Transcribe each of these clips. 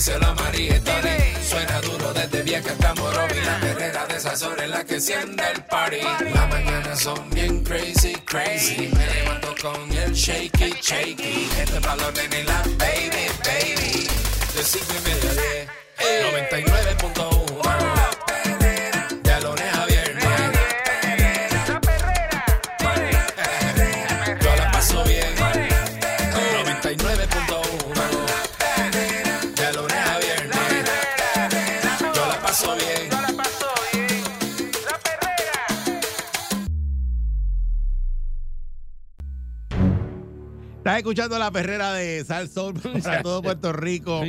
díselo a María. Suena duro desde vieja hasta Morovi. La perrera de esas horas en la que enciende el party. Las mañanas son bien crazy, crazy. Me levanto con el shaky, shaky. Este balón en la baby, baby. De cinco y media a diez. 99.1 Estás escuchando la perrera de Sal Soul para todo Puerto Rico.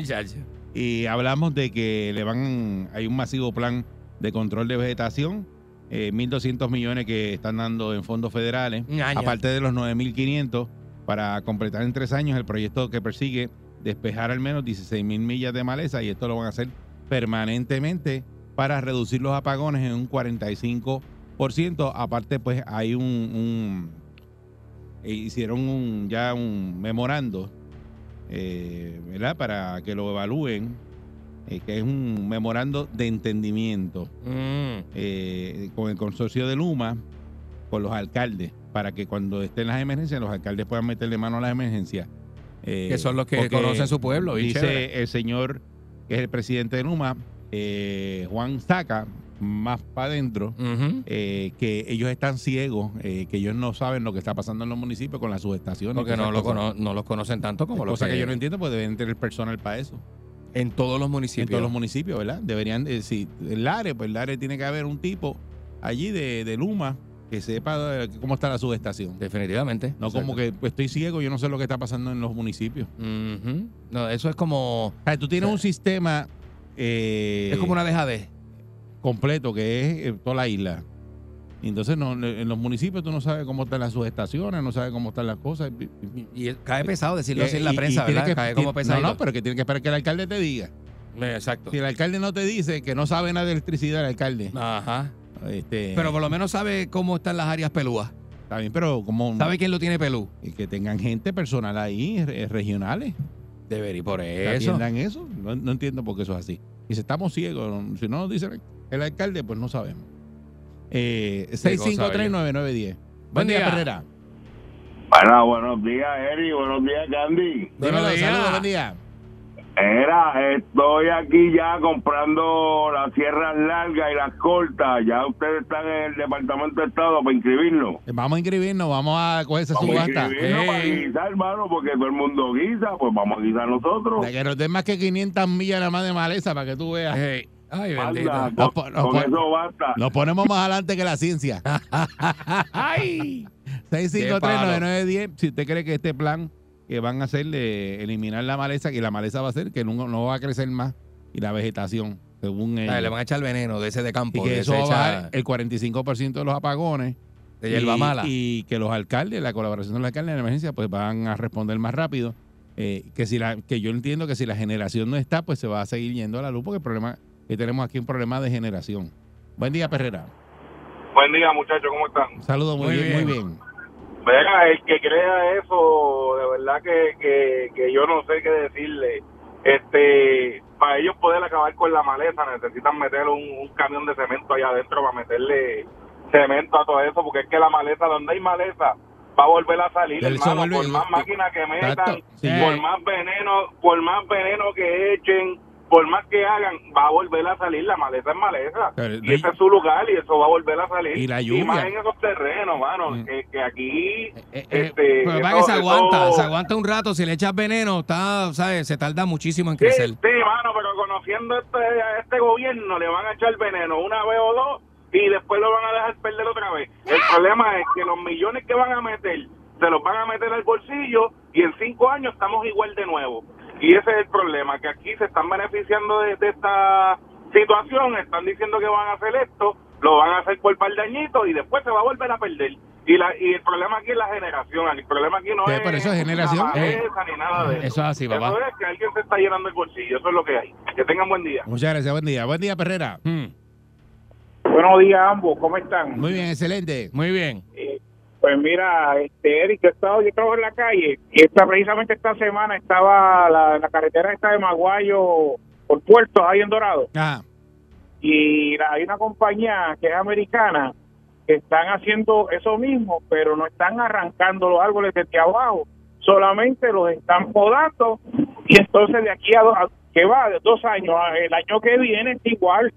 Y hablamos de que le van, hay un masivo plan de control de vegetación, eh, 1.200 millones que están dando en fondos federales, aparte de los 9.500 para completar en tres años el proyecto que persigue despejar al menos 16.000 millas de maleza y esto lo van a hacer permanentemente para reducir los apagones en un 45%. Aparte, pues hay un, un- eh, hicieron un, ya un memorando eh, ¿verdad? Para que lo evalúen, eh, que es un memorando de entendimiento Mm. eh, con el consorcio de Luma, con los alcaldes, para que cuando estén las emergencias, los alcaldes puedan meterle mano a las emergencias. Eh, Que son los que conocen su pueblo, chévere. Dice el señor, que es el presidente de Luma, Juan Saca, más para adentro, eh, que ellos están ciegos, eh, que ellos no saben lo que está pasando en los municipios con las subestaciones. Porque no, lo cono- no los conocen tanto como los Cosa que, que yo no entiendo, pues deben tener personal para eso. en todos los En municipios. todos los municipios, ¿verdad? Deberían, eh, si el área, pues el área tiene que haber un tipo allí de, de Luma que sepa eh, cómo está la subestación. Definitivamente. No como que pues, estoy ciego, yo no sé lo que está pasando en los municipios. No, eso es como. O sea, tú tienes un sistema es como una dejadez. Completo que es eh, toda la isla. Y entonces no, en los municipios tú no sabes cómo están las subestaciones, no sabes cómo están las cosas. Y, y cae pesado decirlo así en la Y- y prensa, ¿verdad? que- cae como no, pesado. no, pero que tienes que esperar que el alcalde te diga. Exacto. Si el alcalde no te dice que no sabe nada de electricidad, el alcalde. Ajá. Este, Pero por lo menos sabe cómo están las áreas pelúas. está bien, pero como ¿Sabe quién lo tiene pelú? y que tengan gente personal ahí, re- regionales, Debería por que eso. atiendan eso. No, no entiendo por qué eso es así. Y si estamos ciegos, no- si no nos dice el- alcalde, pues no sabemos. Eh, 6539910. Buen día, día. Herrera. Bueno, buenos días, Eri. Buenos días, Candy. Dímelo, días. saludos, buen día. Era, estoy aquí ya comprando las sierras largas y las cortas. Ya ustedes están en el Departamento de Estado para inscribirnos. Vamos a inscribirnos, vamos a coger esa Vamos a subasta. para Ey. guisar, hermano, porque todo el mundo guisa. Pues vamos a guisar nosotros. De que nos den más que 500 millas nada más de maleza para que tú veas. Ey. Ay, bendito. con, eso basta. Nos ponemos más adelante que la ciencia. Ay. 6539910. Si usted cree que este plan que van a hacer de eliminar la maleza, que la maleza va a ser que no, no va a crecer más y la vegetación, según ellos. Ay, le van a echar veneno de ese de campo. y que de eso va echa- el 45% de los apagones. de hierba y, mala. y que los alcaldes, la colaboración de los alcaldes en la emergencia, pues van a responder más rápido. Eh, que si la, que yo entiendo que si la generación no está, pues se va a seguir yendo a la luz, porque el problema que tenemos aquí un problema de generación. Buen día, Perrera. Buen día, muchachos. ¿Cómo están? Saludos, muy, Muy bien, bien. muy bien. Venga, el que crea eso, de verdad que, que, que yo no sé qué decirle. Este, para ellos poder acabar con la maleza necesitan meter un, un camión de cemento allá adentro para meterle cemento a todo eso, porque es que la maleza, donde hay maleza, va a volver a salir, hermano, vuelve- por más máquinas que metan, sí. por más veneno, por más veneno que echen, por más que hagan, va a volver a salir, la maleza es maleza. Pero, y ese es su lugar y eso va a volver a salir. Y la Y lluvia. más en esos terrenos, mano, Mm. que, que aquí... Eh, eh, este, pero eso- que se aguanta, eso- se aguanta un rato. Si le echas veneno, está, ¿sabes? Se tarda muchísimo en Sí, crecer. sí, mano, pero conociendo este, a este gobierno le van a echar veneno una vez o dos y después lo van a dejar perder otra vez. El problema es que los millones que van a meter se los van a meter al bolsillo y en cinco años estamos igual de nuevo. Y ese es el problema, que aquí se están beneficiando de, de esta situación, están diciendo que van a hacer esto, lo van a hacer por par de añitos y después se va a volver a perder. Y, la, y el problema aquí es la generación, el problema aquí no Sí, es, por eso es generación. maleza ni nada de eso. Eso es así, papá. Eso es que alguien se está llenando el bolsillo, eso es lo que hay. Que tengan buen día. Muchas gracias, buen día. Buen día, Perrera. Hmm, Buenos días a ambos, ¿cómo están? Muy bien, excelente. Muy bien. Pues mira, este, Eric, yo he estado, yo trabajo en la calle y esta, precisamente esta semana estaba la, la carretera esta de Maguayo por Puerto, ahí en Dorado, Ajá. y la- hay una compañía que es americana que están haciendo eso mismo, pero no están arrancando los árboles desde abajo, solamente los están podando y entonces de aquí a, que va de dos años, a- el año que viene es igual.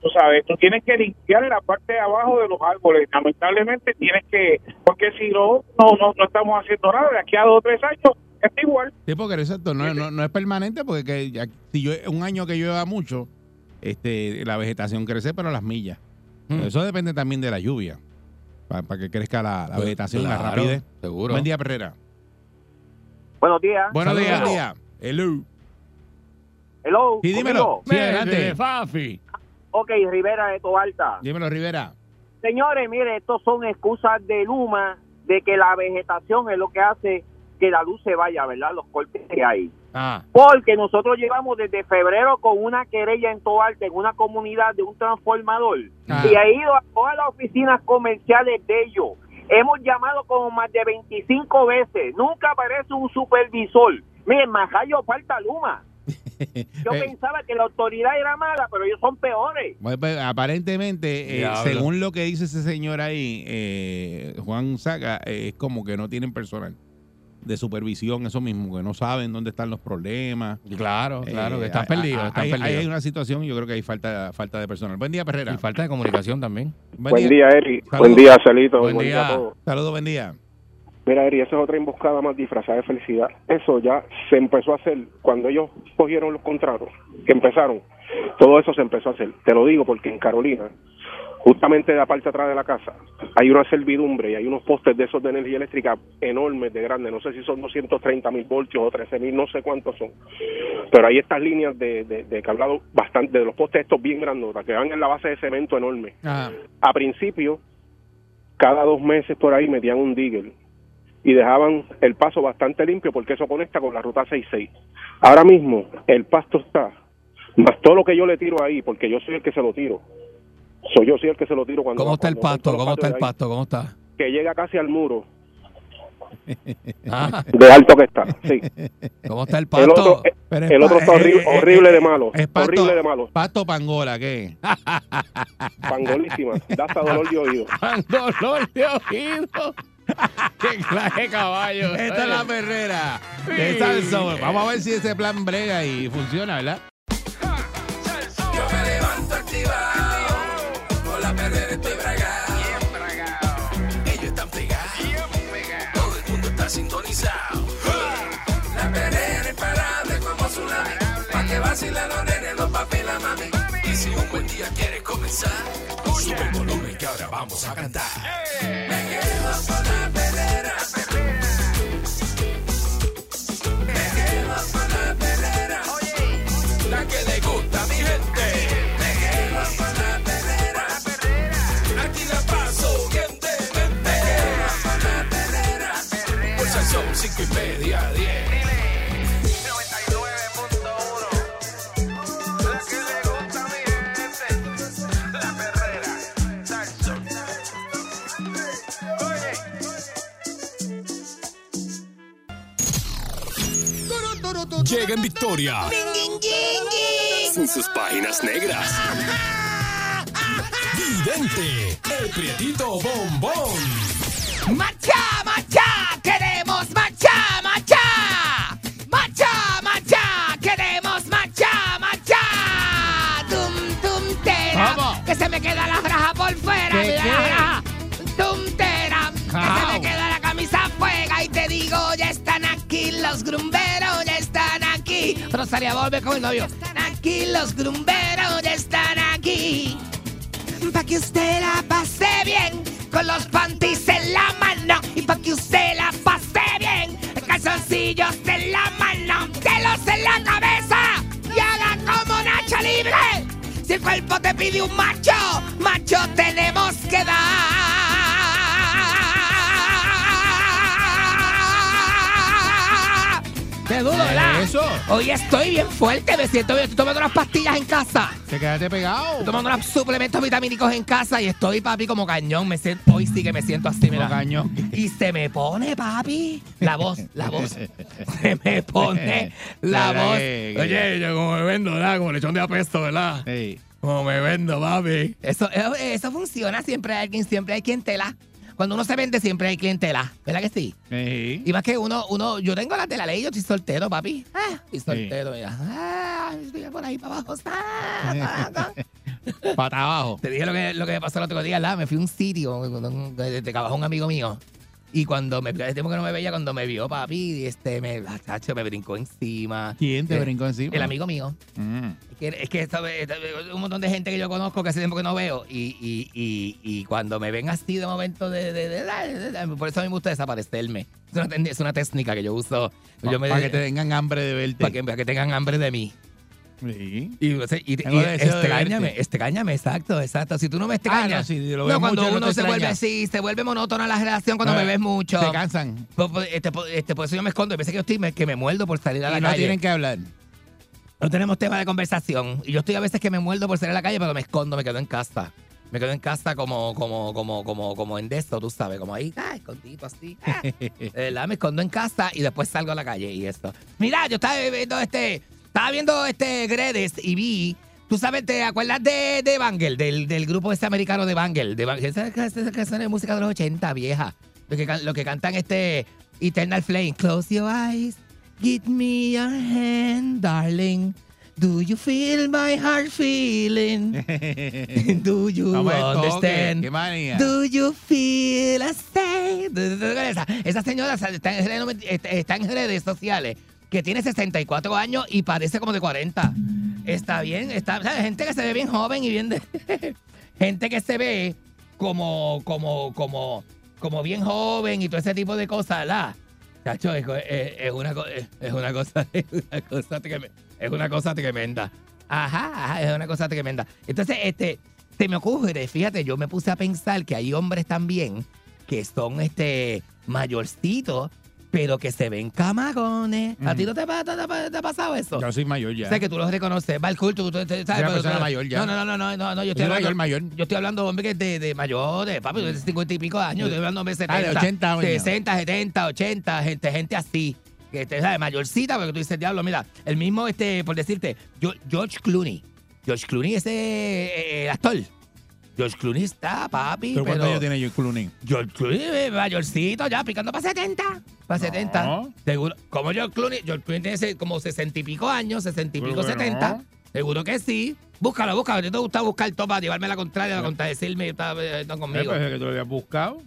Tú sabes, tú tienes que limpiar la parte de abajo de los árboles. Lamentablemente tienes que, porque si no, no, no, no estamos haciendo nada. De aquí a dos o tres años está igual. Sí, porque exacto, no, no, no es permanente porque que ya- si yo, un año que llueva mucho, este, la vegetación crece, pero las millas. Hmm. Eso depende también de la lluvia, para que crezca la, la vegetación, la Pues, Claro, rapidez. Seguro. Buen día, Perrera. Buenos días. Buenos días. Buen día. Hello. Hello. Sí, dímelo. adelante. Fafi. Ok, Rivera de Tobalta. Dímelo, Rivera. Señores, mire, estos son excusas de Luma de que la vegetación es lo que hace que la luz se vaya, ¿verdad? Los cortes que hay. Ah, Porque nosotros llevamos desde febrero con una querella en Tobalta, en una comunidad de un transformador. Ah. Y he ido a todas las oficinas comerciales de ellos. Hemos llamado como más de 25 veces. Nunca aparece un supervisor. Miren, Majayo falta Luma. Yo Eh, pensaba que la autoridad era mala, pero ellos son peores. Bueno, pues, aparentemente, eh, según lo que dice ese señor ahí, eh, Juan Saga, eh, es como que no tienen personal de supervisión, eso mismo, que no saben dónde están los problemas. claro, claro, que Eh, están hay- perdidos, hay- están hay, perdidos. hay una situación, yo creo que hay falta, falta de personal. Buen día, Perrera. Y falta de comunicación también. Buen día, Eri. Saludos. Buen día, Celito. Buen Buen, día. día. a todos. Saludos, buen día. Mira, Eri, esa es otra emboscada más disfrazada de felicidad. Eso ya se empezó a hacer cuando ellos cogieron los contratos, que empezaron. Todo eso se empezó a hacer. Te lo digo porque en Carolina, justamente de la parte atrás de la casa, hay una servidumbre y hay unos postes de esos de energía eléctrica enormes de grandes. No sé si son 230 mil voltios o 13 mil, no sé cuántos son. Pero hay estas líneas de, de, de cablado bastante, de los postes estos bien grandotas, que van en la base de cemento enorme. Ajá. A principio, cada dos meses por ahí metían un digger y dejaban el paso bastante limpio porque eso conecta con la ruta 66. Ahora mismo el pasto está, más todo lo que yo le tiro ahí, porque yo soy el que se lo tiro. Soy yo soy el que se lo tiro cuando ¿Cómo está el pasto? ¿Cómo está el pasto? ¿Cómo está? Que llega casi al muro Ah, de alto que está. Sí. ¿Cómo está el El pasto? otro, eh, Pero es el otro está horrible, eh, eh, horrible eh, de malo. Es pasto, Horrible de malo. Pasto pangola, ¿qué? Pangolísima. Da hasta dolor de oído. Dolor de oído. ¡Qué clase caballo! Esta es la perrera de Sí. Salsón. Vamos a ver si ese plan brega y funciona, ¿verdad? Yo me levanto activado, con la perrera estoy bragado. Ellos están pegados, todo el mundo está sintonizado. La perrera es imparable como tsunami, pa' que vacilen pela, mami. Y si un buen día quieres comenzar, sube el volumen que ahora vamos a cantar. Me quedo con la perrera. Me quedo con la perrera. La que le gusta a mi gente. Me quedo con la perrera. Aquí la paso bien de mente. Me quedo con la perrera. Pulsación pues 5 y media, 10. Llega en victoria. Sin sus páginas negras. Vidente, el prietito bombón. ¡Macha, macha! Rosaria, vuelve con el novio. Aquí los grumberos, están aquí. Pa' que usted la pase bien con los panties en la mano y pa' que usted la pase bien calzoncillos en la mano, telos en la cabeza y haga como Nacha Libre. Si el cuerpo te pide un macho, macho tenemos que dar. ¡Qué duro, ¿verdad? Eso. Hoy estoy bien fuerte, me siento bien. Estoy tomando unas pastillas en casa. Te quedaste pegado. Estoy tomando unos suplementos vitamínicos en casa y estoy, papi, como cañón. Me siento, hoy sí que me siento así, Como mira. cañón. Y se me pone, papi, la voz, la voz. Se me pone la ¿Verdad voz. Oye, yo como me vendo, ¿verdad? Como lechón de apesto, ¿verdad? Ey. Como me vendo, papi. Eso, eso, eso funciona, siempre hay alguien, siempre hay clientela. Cuando uno se vende, siempre hay clientela. ¿Verdad que sí? Ey. Y más que uno, uno, yo tengo las de la ley, yo estoy soltero, papi. Ah, estoy soltero, mira. Ah, estoy por ahí para abajo. Ah, ah, ah. Pata abajo. Te dije lo que, lo que me pasó el otro día, ¿verdad? Me fui a un sitio de trabajo un amigo mío. Y cuando me, hace tiempo que no me veía, cuando me vio, papi, este, me, ah, chacho, me brincó encima. ¿Quién te Eh, brincó encima? El amigo mío. Mm. Es que, es que un montón de gente que yo conozco que hace tiempo que no veo. Y, y, y, y cuando me ven así de momento, de, por eso a mí me gusta desaparecerme. Es una, ten- es una técnica que yo uso. Yo me- Para que te tengan hambre de verte. para que, para que tengan hambre de mí. Sí. Y, o sea, y, y extrañame, extrañame, exacto, exacto. Si tú no me Ah, extrañas. no, si lo no, ves cuando mucho, no uno te se vuelve así, se vuelve monótona la relación cuando Ah, me ves mucho. Se cansan. Pues, pues, este, pues, este, por eso yo me escondo. Y pensé que yo estoy me- que me muerdo por salir a la Y no calle. tienen que hablar. No tenemos tema de conversación. Y yo estoy a veces que me muerdo por salir a la calle, pero me escondo, me quedo en casa. Me quedo en casa como, como, como, como, como en esto, tú sabes, como ahí, ah, escondido así. ah. Verdad, me escondo en casa y después salgo a la calle y esto. Mira, yo estaba viendo este, estaba viendo este Gredes y vi, tú sabes, ¿te acuerdas de, de Bangle, del, del grupo este americano de Bangle? De Bangle, esa, canción de música de los 80, vieja. Lo que, lo que cantan este Eternal Flame. Close your eyes, give me your hand, darling. Do you feel my heart feeling? Do you understand? Qué manía. Do you feel a stay? Esa, esa señora está en redes sociales que tiene 64 años y parece como de 40. Está bien, está, gente que se ve bien joven y bien de, gente que se ve como, como, como, como bien joven y todo ese tipo de cosas, ¿la? Chacho, es, una, es una cosa, es una cosa tremenda. Es una cosa tremenda. Ajá, ajá, es una cosa tremenda. Entonces, este, se me ocurre, fíjate, yo me puse a pensar que hay hombres también que son este mayorcitos, pero que se ven camarones. ¿A ti no te, pa- te- te- te ha pasado eso? Yo soy mayor ya. Sé que tú los reconoces. Va el culto, tú, ¿sabes? una Pero- persona pero- mayor ya. No, no, no, no, no, no, yo estoy soy hablando, mayor, mayor. yo estoy hablando de hombres de, de mayores, papi, de 50 y pico años, estoy hablando de 70, Ah, de 80 años. 60, 70, 80, gente, gente así. Que te sabes, mayorcita, porque tú dices, diablo, mira, el mismo, este, por decirte, George Clooney. George Clooney, ese eh, el actor. George Clooney está, papi, ¿Pero cuántos años tiene George Clooney? George Clooney, eh, mayorcito, ya picando para 70. Para 70. Seguro. Como George Clooney, George Clooney tiene como 60 y pico años, 60 y pico, que 70. no. Seguro que sí. Búscalo, búscalo. ¿Te gusta buscar todo para llevarme la contraria, para contradecirme eh, está Eh, conmigo? es que tú lo habías buscado.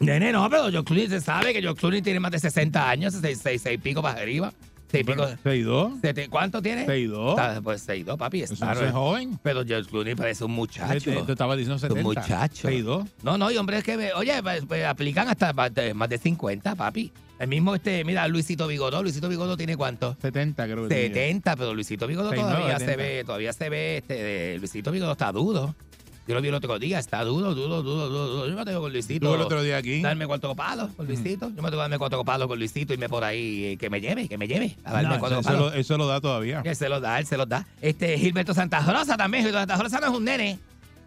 Nene, no, pero George Clooney se sabe que George Clooney tiene más de 60 años, 6, 6, y pico para arriba. 6 pico. ¿Seis dos? sete- ¿Cuánto tiene? ¿Seis dos? Está- Pues 6 papi. Eso Está, no es joven. Pero George Clooney parece un muchacho. Tú estabas diciendo Un 70. muchacho. Seis dos. No, no, y hombres que, me- oye, pues, pues, aplican hasta más de, más de 50, papi. El mismo, este, mira, Luisito Vigoró. Luisito Vigoró tiene cuánto? 70 creo que tiene. 70, pero Luisito Seis, todavía se 70. ve, todavía se ve, este, de- Luisito Vigoró está duro. Yo lo vi el otro día, está duro, duro, duro, duro. Yo me tengo con Luisito. El otro día aquí. Darme cuatro palos con Luisito. Yo me tengo que darme cuatro palos con Luisito y me por ahí, eh, que me lleve, que me lleve. A darme No, cuatro eso, palos. lo, eso lo da todavía. Él se los da, él se los da. Este, Gilberto Santa Rosa también. Gilberto Santa Rosa no es un nene.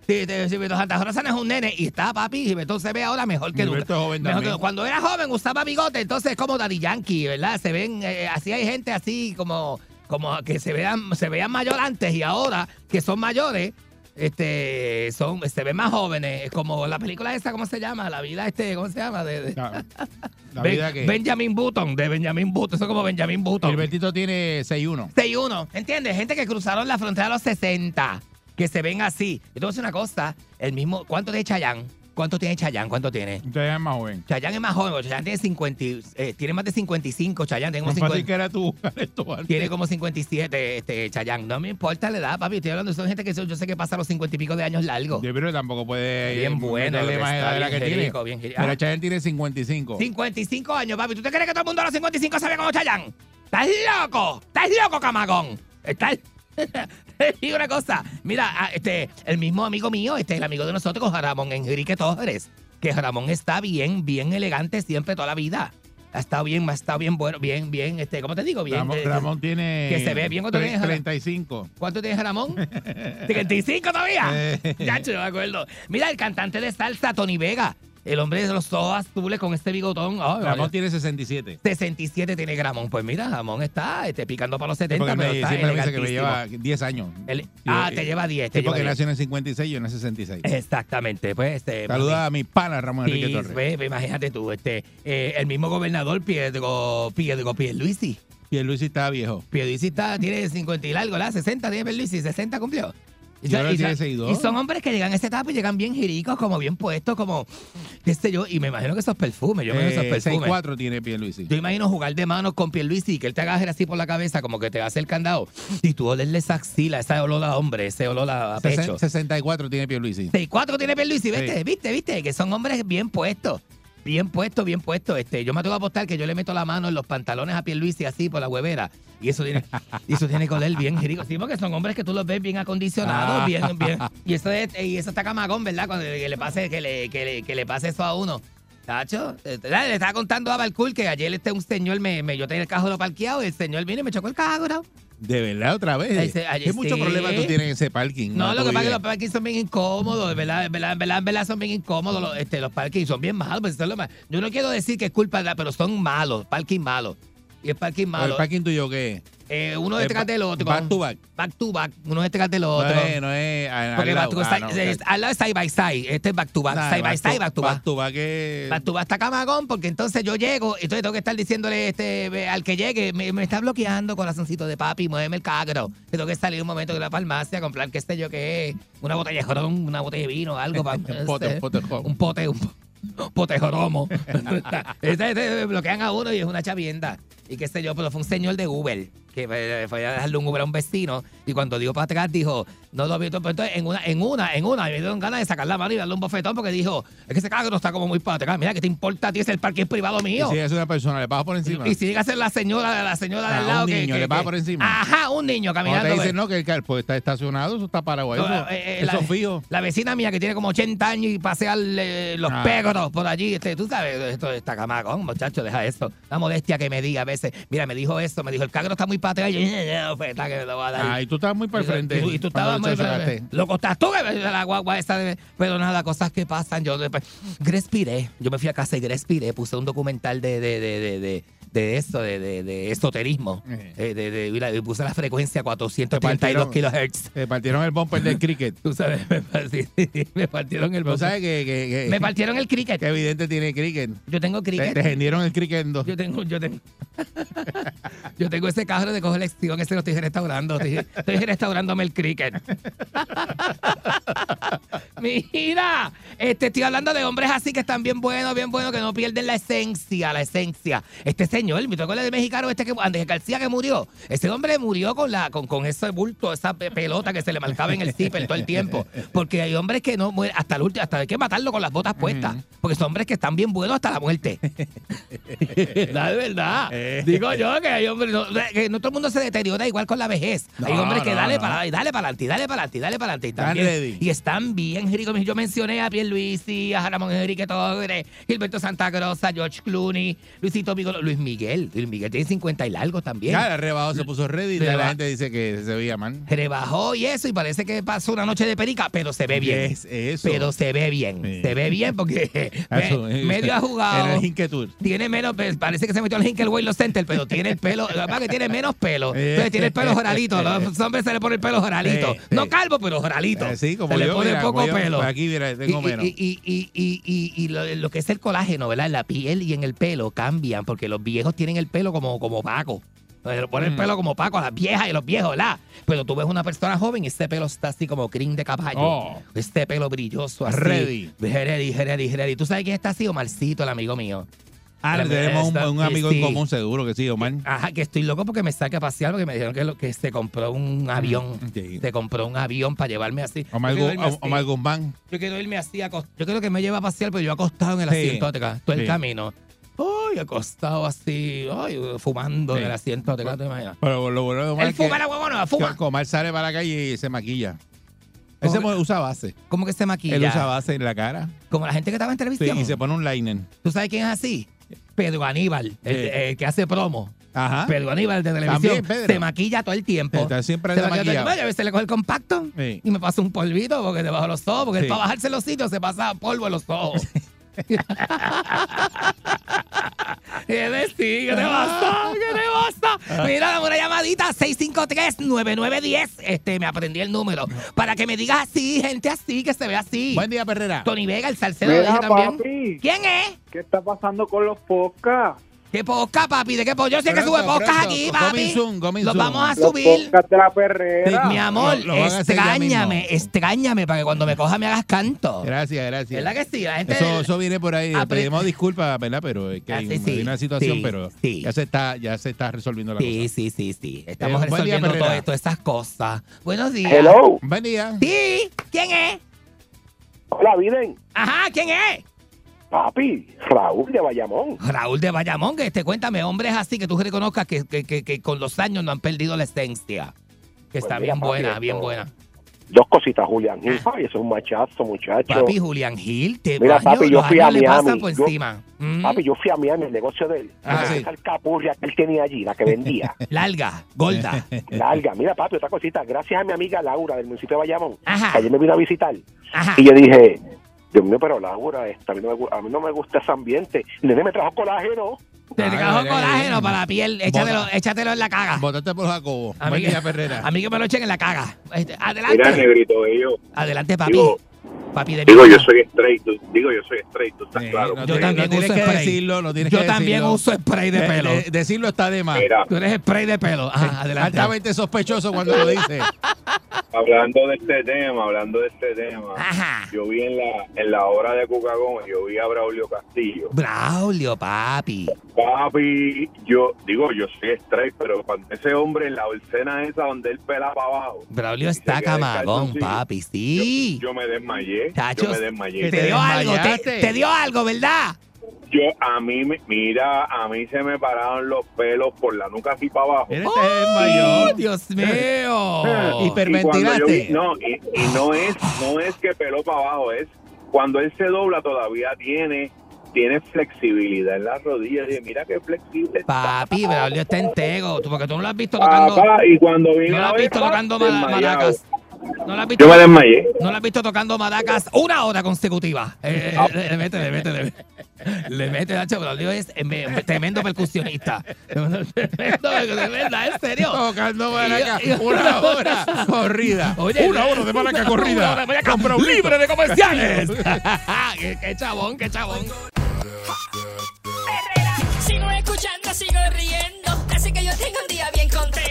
Sí, Gilberto Santa Rosa no es un nene. Y está, papi. Gilberto se ve ahora mejor que Gilberto nunca. es joven Mejor también. que- cuando era joven usaba bigote, entonces es como Daddy Yankee, ¿verdad? Se ven, eh, así hay gente así como, como que se vean, se vean mayor antes y ahora que son mayores. Este, son, se ven más jóvenes, Es como la película esa, ¿cómo se llama? La vida, este, ¿cómo se llama? De, de- La, la Ben- vida que. Benjamin Button, de Benjamin Button, eso es como Benjamin Button. Gilbertito tiene 6'1. 6-1, ¿entiendes? Gente que cruzaron la frontera a los 60, que se ven así. Y te voy a decir una cosa, el mismo, ¿cuánto tiene Chayán? ¿Cuánto tiene Chayán? ¿Cuánto tiene? Entonces es más joven. Chayán es más joven, Chayán tiene 50, y- eh, tiene más de 55, Chayán tiene como Más fácil 50, que era tú tiene como 57, este, Chayán. No me importa la edad, papi, estoy hablando, son gente que yo sé que pasa los 50 y pico de años largos. Yo, pero tampoco puede Bien eh, bueno, más edad de la bien que tiene. rico, bien rico. Pero. Chayanne tiene 55. 55 años, papi. ¿Tú te crees que todo el mundo a los 55 sabe como Chayán? ¿Estás loco? ¿Estás loco, camagón? ¿Estás digo una cosa. Mira, ah, este, el mismo amigo mío, este, el amigo de nosotros, Ramón Enrique Torres, que Ramón está bien, bien elegante siempre toda la vida. Ha estado bien, ha estado bien bueno, bien, bien, este, ¿cómo te digo? Bien. Ramón, eh, Ramón tiene. que se ve bien cuando tre- tiene- 35. ¿Cuánto tienes, Ramón? ¿35 todavía? Eh. Ya, yo no me acuerdo. Mira, el cantante de salsa, Tony Vega. El hombre de los ojos azules con este bigotón. Ay, Ramón vaya. tiene 67. 67 tiene Ramón. Pues mira, Ramón está este, picando para los 70, Porque pero me, está siempre me dice que me lleva 10 años. El- ah, te lleva 10. Te Sí, porque lleva 10. nació en el 56 y yo en el 66. Exactamente. Pues, este, Saluda a mi pana Ramón Sí, Enrique Torres. ve, imagínate tú, este, eh, el mismo gobernador Piedro, Piedro Pierluisi. Pierluisi está viejo. Pierluisi está, tiene 50 y largo, ¿la? 60 tiene Pierluisi, 60 cumplió. Y, son- creo que y tiene son- 62. y son hombres que llegan a esa etapa y llegan bien jiricos, como bien puestos, como, qué sé yo, y me imagino que esos perfumes, yo me imagino Eh, esos perfumes. 6'4 tiene Pierluisi. Yo imagino jugar de manos con Pierluisi y que él te agarre así por la cabeza, como que te hace el candado. Y tú olerle esa axila, ese olor a hombre, ese olor a a pecho. 64 tiene Pierluisi. 6-4 tiene Pierluisi, ¿viste? Sí. ¿Viste? ¿Viste? Que son hombres bien puestos. Bien puestos, bien puestos. Este, yo me atrevo a apostar que yo le meto la mano en los pantalones a Pierluisi así por la huevera. Y eso tiene, y eso tiene que oler bien rico. Sí, porque son hombres que tú los ves bien acondicionados, Ah. bien, bien. Y eso es, y eso está camagón, ¿verdad? Cuando que le pase, que le, que le, que le pase eso a uno. Tacho, eh, le estaba contando a Balcool que ayer este un señor me, me yo tenía el carro parqueado y el señor vino y me chocó el carro. De verdad, otra vez. Ese- ¿Qué mucho sí. problema tú tienes en ese parking? No, lo que pasa es que los parkings son bien incómodos, de verdad, de verdad, de verdad, de verdad son bien incómodos. Los, este, los parkings son bien malos. pues, eso es lo más- Yo no quiero decir que es culpa de la, pero son malos, parking malos. Y el parking ¿El malo. parking tuyo qué? eh, uno Eh, detrás del otro. back to back. Back to back. Uno detrás del No otro. es, no es al- Porque al back to lado. back, Ah, no, side- ok. al lado es side by side. Este es back to back. Nah, side by back side, back to back. Back to back es- Back to back está camagón porque entonces yo llego y entonces tengo que estar diciéndole este al que llegue, me, me está bloqueando corazoncito de papi, muéveme el cagro. Tengo que salir un momento de la farmacia a comprar qué sé yo qué es, una botella de jorón, una botella de vino, algo para Un pote, un pote jorón. un pote, un po- pote de joromo. este, este, bloquean a uno y es una chavienda. Y qué sé yo, pero fue un señor de Uber que fue a dejarle un Uber a un vecino y cuando dio para atrás dijo, no lo vi todo, entonces en una, en una, en una, me dieron ganas de sacar la mano y darle un bofetón porque dijo, es que ese carro está como muy para atrás, mira, ¿qué te importa a ti? Es el parque privado Y mío. si es una persona, le pagas por encima. Y si llega a ser la señora, la señora Ah, del lado un que- niño, que- le pasa que- por encima. Ajá, un niño caminando. te dicen, no, que el carro pues, está estacionado, eso está parado. Eso, No, eh, eh, eso la, fijo. la vecina mía que tiene como 80 años y pasea eh, los Ah. pegros por allí, este, tú sabes, esto está camagón, muchacho, deja eso. La modestia que me diga a veces, mira, me dijo eso, me dijo, el cagro está muy para atrás, y yo, "Eh, oferta que me lo voy a dar. Ah, y tú estabas muy para el frente. Y, tú- y tú cuando estabas lo muy... sacaste. Loco, estás tú que me la guagua esa de... Pero nada, cosas que pasan. Yo después... Respiré. Yo me fui a casa y respiré. Puse un documental de, de, de, de, de, de eso, de, de, de esoterismo. Eh. Eh, de, de- puse la frecuencia Te 432 partieron- kilohertz. Te partieron el bumper del cricket. Tú sabes, me, me partieron el Tú bolso. sabes que, que, que- Me partieron el cricket. que evidente tiene cricket. Yo tengo Te, cricket. te vendieron el cricket en dos. Yo tengo, yo tengo. yo tengo ese carro de colección, ese lo estoy restaurando. Estoy, estoy restaurándome el cricket. Mira, este, estoy hablando de hombres así que están bien buenos, bien buenos, que no pierden la esencia, la esencia. Este señor, me tocó de mexicano, este que Andrés García que murió. Ese hombre murió con la, con, con ese bulto, esa pe- pelota que se le marcaba en el zipper todo el tiempo. Porque hay hombres que no mueren hasta el último, hasta hay que matarlo con las botas puestas. Porque son hombres que están bien buenos hasta la muerte. La de verdad. Eh. Digo yo que hay hombres, no, que no todo el mundo se deteriora igual con la vez. hay hombres que no, dale para y dale para adelante, y dale para adelante, y dale para adelante. Y están bien-. Y ricos. Yo mencioné a Pierluisi, a Ramón Enrique Torres, Gilberto Santa Rosa, George Clooney, Luisito Vigolo, Luis Miguel. Luis Miguel tiene 50 y largo también. El rebajado se puso ready y la gente dice que se veía mal. Rebajó y eso, y parece que pasó una noche de perica, pero se ve bien. Es eso. Pero se ve bien. Sí. Se ve bien porque Eso, medio ha jugado. El. Tiene menos, parece que se metió al Hinkel los Center, pero tiene el pelo, la verdad que tiene menos pelo. Entonces tiene el pelo joralito. Los hombres se le pone el pelo joralito. No calvo, pero joralito. Eh, sí, como se le yo, pone mira, poco yo, pelo. aquí, mira, tengo y, menos. Y, lo, lo que es el colágeno, ¿verdad? En la piel y en el pelo cambian, porque los viejos tienen el pelo como, como opaco. Se le pone el Mm. pelo como opaco a las viejas y a los viejos, ¿verdad? Pero tú ves una persona joven y ese pelo está así como crin de caballo. Oh. Este pelo brilloso así. Ready. Ready, ready, ready. ¿Tú sabes quién está así? Omarcito, el amigo mío. Ah, La- tenemos un, amigo en común, seguro que sí, Omar. Ajá, que estoy loco porque me saque a pasear porque me dijeron que, lo, que se compró un avión. Mm, sí. Se compró un avión para llevarme así. Omar, Yo Gu-. Omar Guzmán. Yo quiero irme así. acost- Yo creo que me lleva a pasear, pero yo acostado en el Sí. asiento todo el camino. Ay, acostado así, ay, fumando Sí. en el asiento de ¿te imaginas? Pero lo bueno de Omar Él es que- fuma la huevona, que fuma. Omar sale para la calle y se maquilla. Él se usa base. ¿Cómo que se maquilla? Él usa base en la cara. Como la gente que estaba en Sí, televisión. y se pone un liner. ¿Tú sabes quién es así? Pedro Aníbal, el, Sí. el que hace promo. Ajá. Pedro Aníbal de televisión. También. Se maquilla todo el tiempo. Está siempre se maquilla. Y a veces le coge el compacto Sí. y me pasa un polvito porque debajo de los ojos. Porque él Sí. para bajarse los sitios se pasa polvo en los ojos. ¿Qué decir? ¿Qué te pasa? ¿Qué te pasa? Mira, dame una llamadita 653-9910. Este, me aprendí el número. Para que me digas así, gente así, que se ve así. Buen día, Perrera. Tony Vega, el salsero, Mira, dije también. papi. ¿Quién es? ¿Qué está pasando con los podcasts? ¿Qué podcast, papi? ¿De qué podcast? Yo sé que sube podcast pronto. aquí, papi. soon, coming Los vamos a Los subir. podcasts de la perrera. Mi amor, Lo- lo van a hacer ya extrañame, mismo. extrañame para que cuando me coja me hagas canto. Gracias, gracias. ¿Verdad que sí? La gente. Eso, eso viene por ahí. Apre- Pedimos disculpas, ¿verdad? Pero es que Ah, hay, sí, sí. hay una situación, Sí, pero sí. ya se está ya se está resolviendo la Sí, cosa. sí, sí, sí. Estamos Eh, buen día, resolviendo todo Perrera. esto, esas cosas. Buenos días. Hello. Buen día. Sí, ¿quién es? Hola, Viden. Ajá, ¿quién es? Papi, Raúl de Bayamón. Raúl de Bayamón, que este, cuéntame, hombres así que tú reconozcas que, que, que, que con los años no han perdido la esencia. Que está Pues mira, bien papi, buena, esto- bien buena. Dos cositas, Julián. Ay, eso es un machazo, muchacho. Papi, Julián Gil, te Mira, papi, yo fui a Miami. por Yo- encima. Mm. Papi, yo fui a Miami, el negocio de él. Ah, Esa alcapurria que él tenía allí, la que vendía. Larga, gorda. Larga. Mira, papi, otra cosita. Gracias a mi amiga Laura del municipio de Bayamón, Ajá. que ayer me vino a visitar. Ajá. Y yo dije, Dios mío, pero Laura, esta, a, mí no me, a mí no me gusta ese ambiente. Nene me trajo colágeno. Te Ay, trajo mira, colágeno para la piel. Échatelo, Bota. échatelo en la caga. Votaste por Jacobo. A mí, que, Perrera. a mí que me lo echen en la caga. Este, adelante. Mira, negrito, ellos. Adelante, papi. Digo, papi de digo, yo soy straight, tú- digo, yo soy straight, tú estás Sí, claro. no Yo también no uso que spray. decirlo, no tienes Yo que también decirlo. uso spray de pelo. de- decirlo está de más. Mira, Tú eres spray de pelo. Ajá, adelante. Altamente sospechoso cuando lo dice. hablando de este tema, hablando de este tema, Ajá. yo vi en la en la obra de Cuca Gómez, yo vi a Braulio Castillo. Braulio, papi. Papi, yo digo, yo soy straight, pero cuando ese hombre en la escena esa donde él pela para abajo, Braulio está camagón, papi. Sí. yo, yo me desmayé, Chachos, yo me desmayé. te dio algo, te dio algo, ¿verdad? Yo, a mí, me- mira, a mí se me pararon los pelos por la nuca así para abajo. Este es mayor. Dios mío. Y hiperventilaste. vi- no, y, y no es no es que peló para abajo, es cuando él se dobla todavía tiene tiene flexibilidad en las rodillas. Y dije, mira qué flexible. Papi, Braulio está entero. Tú, porque tú no lo has visto tocando. Papá, y cuando vine No lo has visto tocando mara- desmayado. No lo has visto. Yo me desmayé. No lo has visto tocando maracas una hora consecutiva. Eh, eh, le mete, le mete, le mete. Le mete, Nacho, Braulio es eh, me- tremendo percusionista. Tremendo, tremenda, en serio. Tocando maraca Y- una hora corrida. Oye, una hora de maraca una corrida. hora de maraca Con Braulito. libre de comerciales. qué, qué chabón, qué chabón. Sigo escuchando, sigo riendo. Así que yo tengo un día bien contento.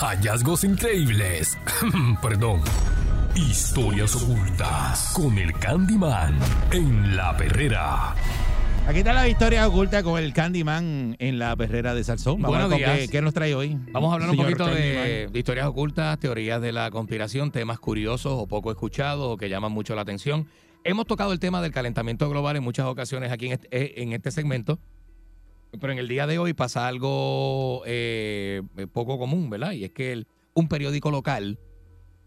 Hallazgos increíbles. Perdón. Historias ocultas con el Candyman en la perrera. Aquí está la historia oculta con el Candyman en la perrera de Salsón. Vamos Buenos días. qué, qué nos trae hoy. Vamos a hablar un poquito de, historias ocultas, teorías de la conspiración, temas curiosos o poco escuchados o que llaman mucho la atención. Hemos tocado el tema del calentamiento global en muchas ocasiones aquí en este, eh, en este segmento, pero en el día de hoy pasa algo eh, poco común, ¿verdad? Y es que un periódico local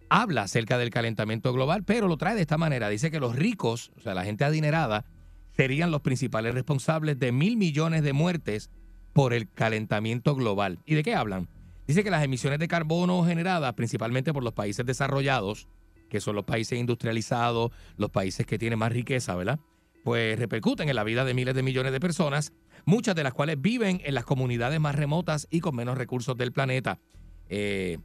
habla acerca del calentamiento global, pero lo trae de esta manera. Dice que los ricos, o sea, la gente adinerada, serían los principales responsables de mil millones de muertes por el calentamiento global. ¿Y de qué hablan? Dice que las emisiones de carbono generadas principalmente por los países desarrollados, que son los países industrializados, los países que tienen más riqueza, ¿verdad? Pues repercuten en la vida de miles de millones de personas, muchas de las cuales viven en las comunidades más remotas y con menos recursos del planeta. Eh,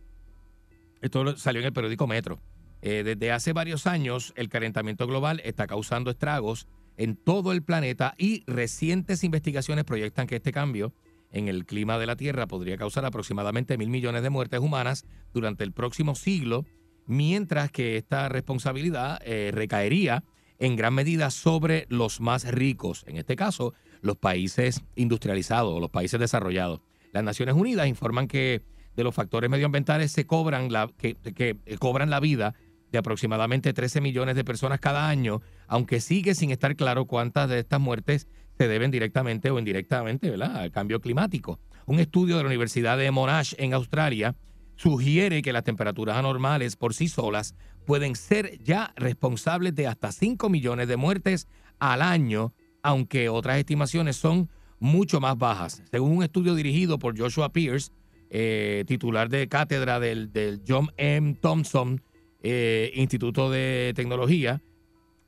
esto salió en el periódico Metro. Eh, desde hace varios años, el calentamiento global está causando estragos en todo el planeta y recientes investigaciones proyectan que este cambio en el clima de la Tierra podría causar aproximadamente mil millones de muertes humanas durante el próximo siglo, mientras que esta responsabilidad eh, recaería en gran medida sobre los más ricos, en este caso, los países industrializados o los países desarrollados. Las Naciones Unidas informan que de los factores medioambientales se cobran la, que, que, eh, cobran la vida de aproximadamente 13 millones de personas cada año, aunque sigue sin estar claro cuántas de estas muertes se deben directamente o indirectamente al cambio climático. Un estudio de la Universidad de Monash en Australia sugiere que las temperaturas anormales por sí solas pueden ser ya responsables de hasta 5 millones de muertes al año, aunque otras estimaciones son mucho más bajas. Según un estudio dirigido por Joshua Pierce, eh, titular de cátedra del, John M. Thompson eh, Instituto de Tecnología,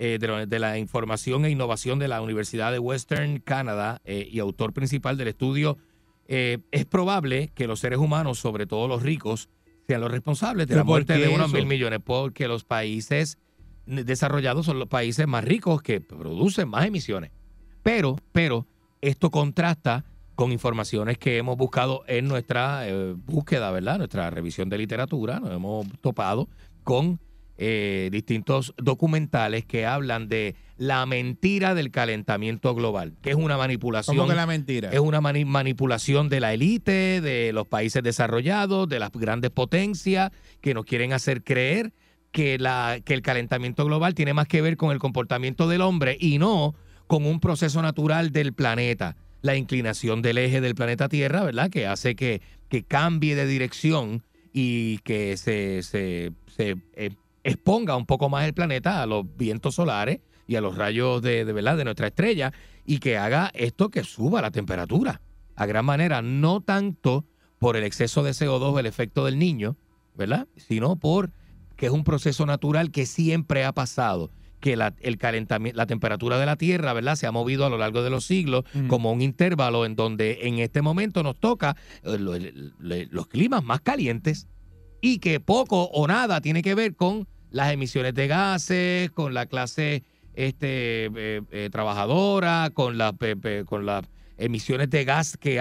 eh, de, la, de la Información e Innovación de la Universidad de Western Canada y autor principal del estudio, eh, es probable que los seres humanos, sobre todo los ricos, sean los responsables de ¿Pero la muerte de unos eso? mil millones, porque los países desarrollados son los países más ricos que producen más emisiones. Pero, pero, esto contrasta con informaciones que hemos buscado en nuestra eh, búsqueda, ¿verdad? Nuestra revisión de literatura, nos hemos topado con eh, distintos documentales que hablan de la mentira del calentamiento global, que es una manipulación. ¿Cómo que la mentira? Es una mani- manipulación de la élite, de los países desarrollados, de las grandes potencias, que nos quieren hacer creer que, la, que el calentamiento global tiene más que ver con el comportamiento del hombre y no con un proceso natural del planeta. La inclinación del eje del planeta Tierra, ¿verdad? Que hace que, que cambie de dirección y que se, se- se, eh, exponga un poco más el planeta a los vientos solares y a los rayos de, de, ¿verdad? de nuestra estrella y que haga esto que suba la temperatura a gran manera, no tanto por el exceso de CO2, el efecto del niño, ¿verdad? Sino por que es un proceso natural que siempre ha pasado, que la, el calentamiento, la temperatura de la Tierra, ¿verdad? Se ha movido a lo largo de los siglos como un intervalo en donde en este momento nos toca eh, los climas más calientes y que poco o nada tiene que ver con las emisiones de gases, con la clase este, eh, eh, trabajadora, con, la, pe- con las emisiones de gas que,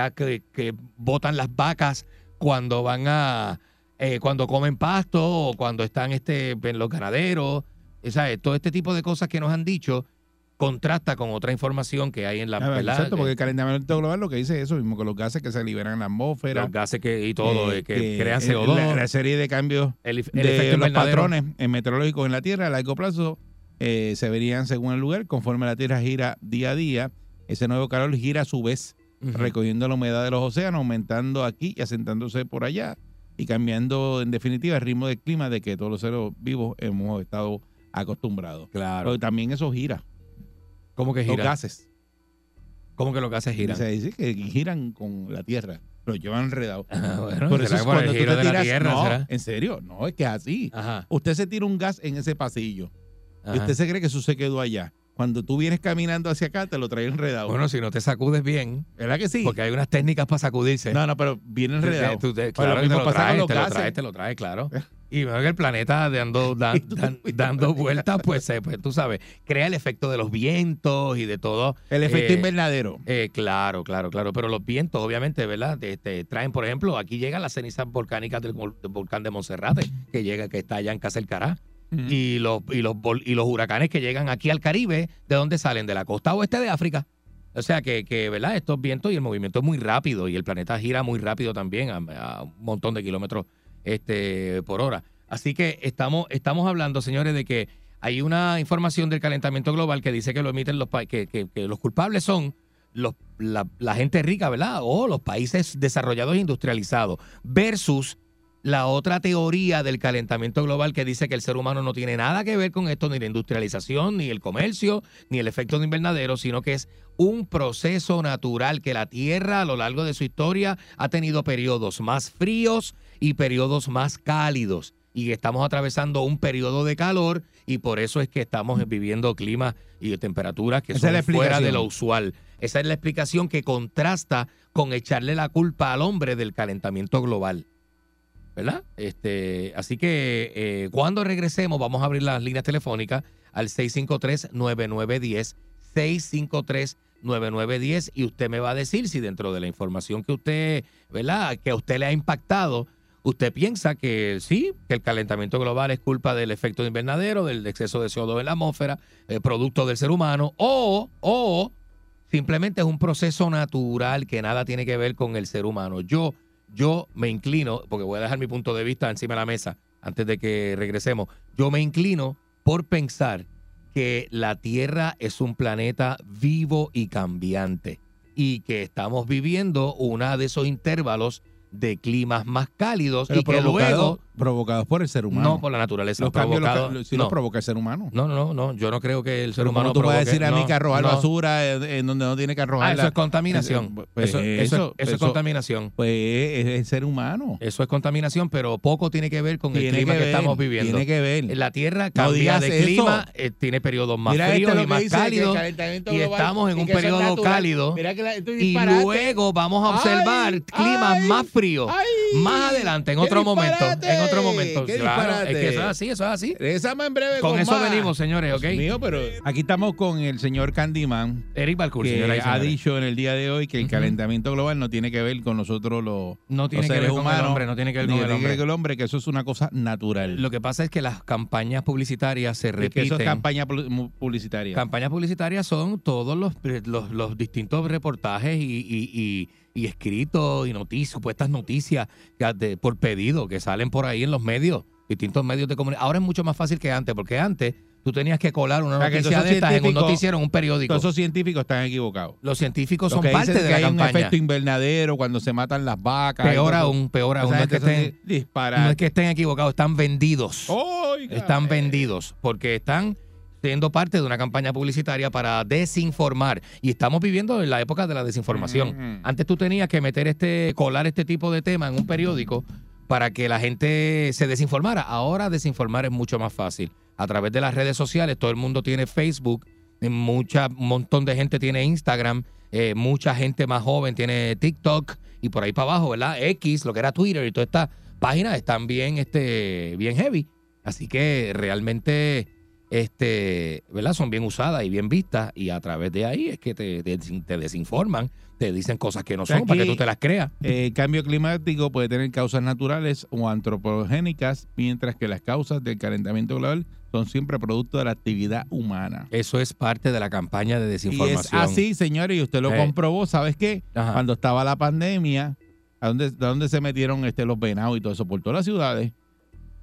botan las vacas cuando van a eh, cuando comen pasto o cuando están este, en los ganaderos. O todo este tipo de cosas que nos han dicho contrasta con otra información que hay en la ver, exacto, porque el calentamiento global lo que dice es eso mismo, que los gases que se liberan en la atmósfera. los gases que, y todo, eh, eh, que, crean el- CO2. La, la serie de cambios el, el de los patrones eh, meteorológicos en la Tierra a largo plazo eh, se verían según el lugar, conforme la Tierra gira día a día. Ese nuevo calor gira a su vez, recogiendo la humedad de los océanos, aumentando aquí y asentándose por allá y cambiando en definitiva el ritmo del clima de que todos los seres vivos hemos estado acostumbrados. Claro. Pero también eso gira, ¿Cómo que los gira? gases. ¿Cómo que los gases giran? Se dice que giran con la Tierra, los llevan enredados. Ah, bueno, Por eso es cuando tú te de la tiras, Tierra, no, ¿será? en serio, no, es que es así. Ajá. Usted se tira un gas en ese pasillo y usted se cree que eso se quedó allá. Cuando tú vienes caminando hacia acá, te lo trae enredado. Bueno, si no te sacudes bien, ¿Verdad que sí? porque hay unas técnicas para sacudirse. No, no, pero viene Tú te- enredado. tú te- Pues claro lo que te mismo lo pasa con traes, los te lo traes, te lo traes, claro. Y veo que el planeta dando, dan- dan- dando vueltas, pues, eh, pues tú sabes, crea el efecto de los vientos y de todo. El efecto Eh, invernadero. Eh, claro, claro, claro. Pero los vientos, obviamente, ¿verdad? Te, te traen, por ejemplo, aquí llegan las cenizas volcánicas del, vol- del volcán de Monserrate, que llega, que está allá en Casa del Cará. Y los, y, los, y los huracanes que llegan aquí al Caribe, ¿de dónde salen? De la costa oeste de África. O sea que, que, ¿verdad? Estos vientos y el movimiento es muy rápido y el planeta gira muy rápido también, a, a un montón de kilómetros este, por hora. Así que estamos, estamos hablando, señores, de que hay una información del calentamiento global que dice que lo emiten los que, que- que los culpables son los, la, la gente rica, ¿verdad? O los países desarrollados e industrializados, versus la otra teoría del calentamiento global que dice que el ser humano no tiene nada que ver con esto, ni la industrialización, ni el comercio, ni el efecto de invernadero, sino que es un proceso natural que la Tierra a lo largo de su historia ha tenido periodos más fríos y periodos más cálidos y estamos atravesando un periodo de calor y por eso es que estamos viviendo climas y temperaturas que Esa son fuera de lo usual. Esa es la explicación que contrasta con echarle la culpa al hombre del calentamiento global. ¿Verdad? Este, así que eh, cuando regresemos vamos a abrir las líneas telefónicas al 653-9910, 653-9910 y usted me va a decir si dentro de la información que usted, ¿verdad? Que a usted le ha impactado, usted piensa que sí, que el calentamiento global es culpa del efecto de invernadero, del exceso de CO2 en la atmósfera, eh, producto del ser humano, o, o simplemente es un proceso natural que nada tiene que ver con el ser humano. Yo, yo me inclino, porque voy a dejar mi punto de vista encima de la mesa antes de que regresemos, yo me inclino por pensar que la Tierra es un planeta vivo y cambiante y que estamos viviendo una de esos intervalos de climas más cálidos Pero y que luego provocados por el ser humano. no por la naturaleza Los cambios los, si no. los provoca el ser humano. no, no, no, yo no creo que el ser Pero humano tú puedes decir a mí no, que arrojar no. basura en, donde no tiene que arrojar. Ah, eso es contaminación. eso, eso- eso es contaminación. Pues es el ser humano. Eso es contaminación, pero poco tiene que ver con el clima que estamos viviendo. tiene que ver. La Tierra cambia de clima, eh, tiene periodos más Mira este fríos y más cálidos. Y estamos en un periodo cálido. Y luego vamos a observar climas más fríos. más adelante, en otro momento. En otro momento. qué Claro, es que eso es así, eso es así. Regresamos en breve Con eso más. venimos, señores, ¿ok? Mío, pero aquí estamos con el señor Candyman, Eric Balcour, que señoras y ha dicho en el día de hoy que el Ujú. calentamiento global no tiene que ver con nosotros los, No tiene los que ver seres con el humanos. hombre, no tiene que ver con el que hombre. con el hombre, que eso es una cosa natural. Lo que pasa es que las campañas publicitarias se Es que repiten. eso es campaña publicitaria. Campañas publicitarias son todos los, los, los distintos reportajes y, y- y- y escritos y noticias, supuestas noticias de- por pedido que salen por ahí en los medios, distintos medios de comunicación. Ahora es mucho más fácil que antes, porque antes tú tenías que colar una noticia de estas en un noticiero, en un periódico. Todos esos científicos están equivocados. Los científicos son que parte de que la hay un campaña. efecto invernadero cuando se matan las vacas. Peor aún, peor aún. No es, que estén, no es que estén equivocados, están vendidos. Oiga, están eh. vendidos porque están siendo parte de una campaña publicitaria para desinformar y estamos viviendo en la época de la desinformación. Antes tú tenías que meter este colar este tipo de tema en un periódico para que la gente se desinformara. Ahora desinformar es mucho más fácil. A través de las redes sociales, todo el mundo tiene Facebook, eh, mucha, un montón de gente tiene Instagram, eh, mucha gente más joven tiene TikTok y por ahí para abajo, ¿verdad? X, lo que era Twitter y todas estas páginas están bien, este, bien heavy. Así que realmente, este, ¿verdad? Son bien usadas y bien vistas y a través de ahí es que te, te- te desinforman, te dicen cosas que no son para que tú te las creas. El cambio climático puede tener causas naturales o antropogénicas, mientras que las causas del calentamiento global son siempre producto de la actividad humana. Eso es parte de la campaña de Y es desinformación. así, señores, y usted lo Eh. comprobó. ¿Sabes qué? Ajá. Cuando estaba la pandemia, ¿a dónde, ¿a dónde se metieron este, los venados y todo eso? Por todas las ciudades.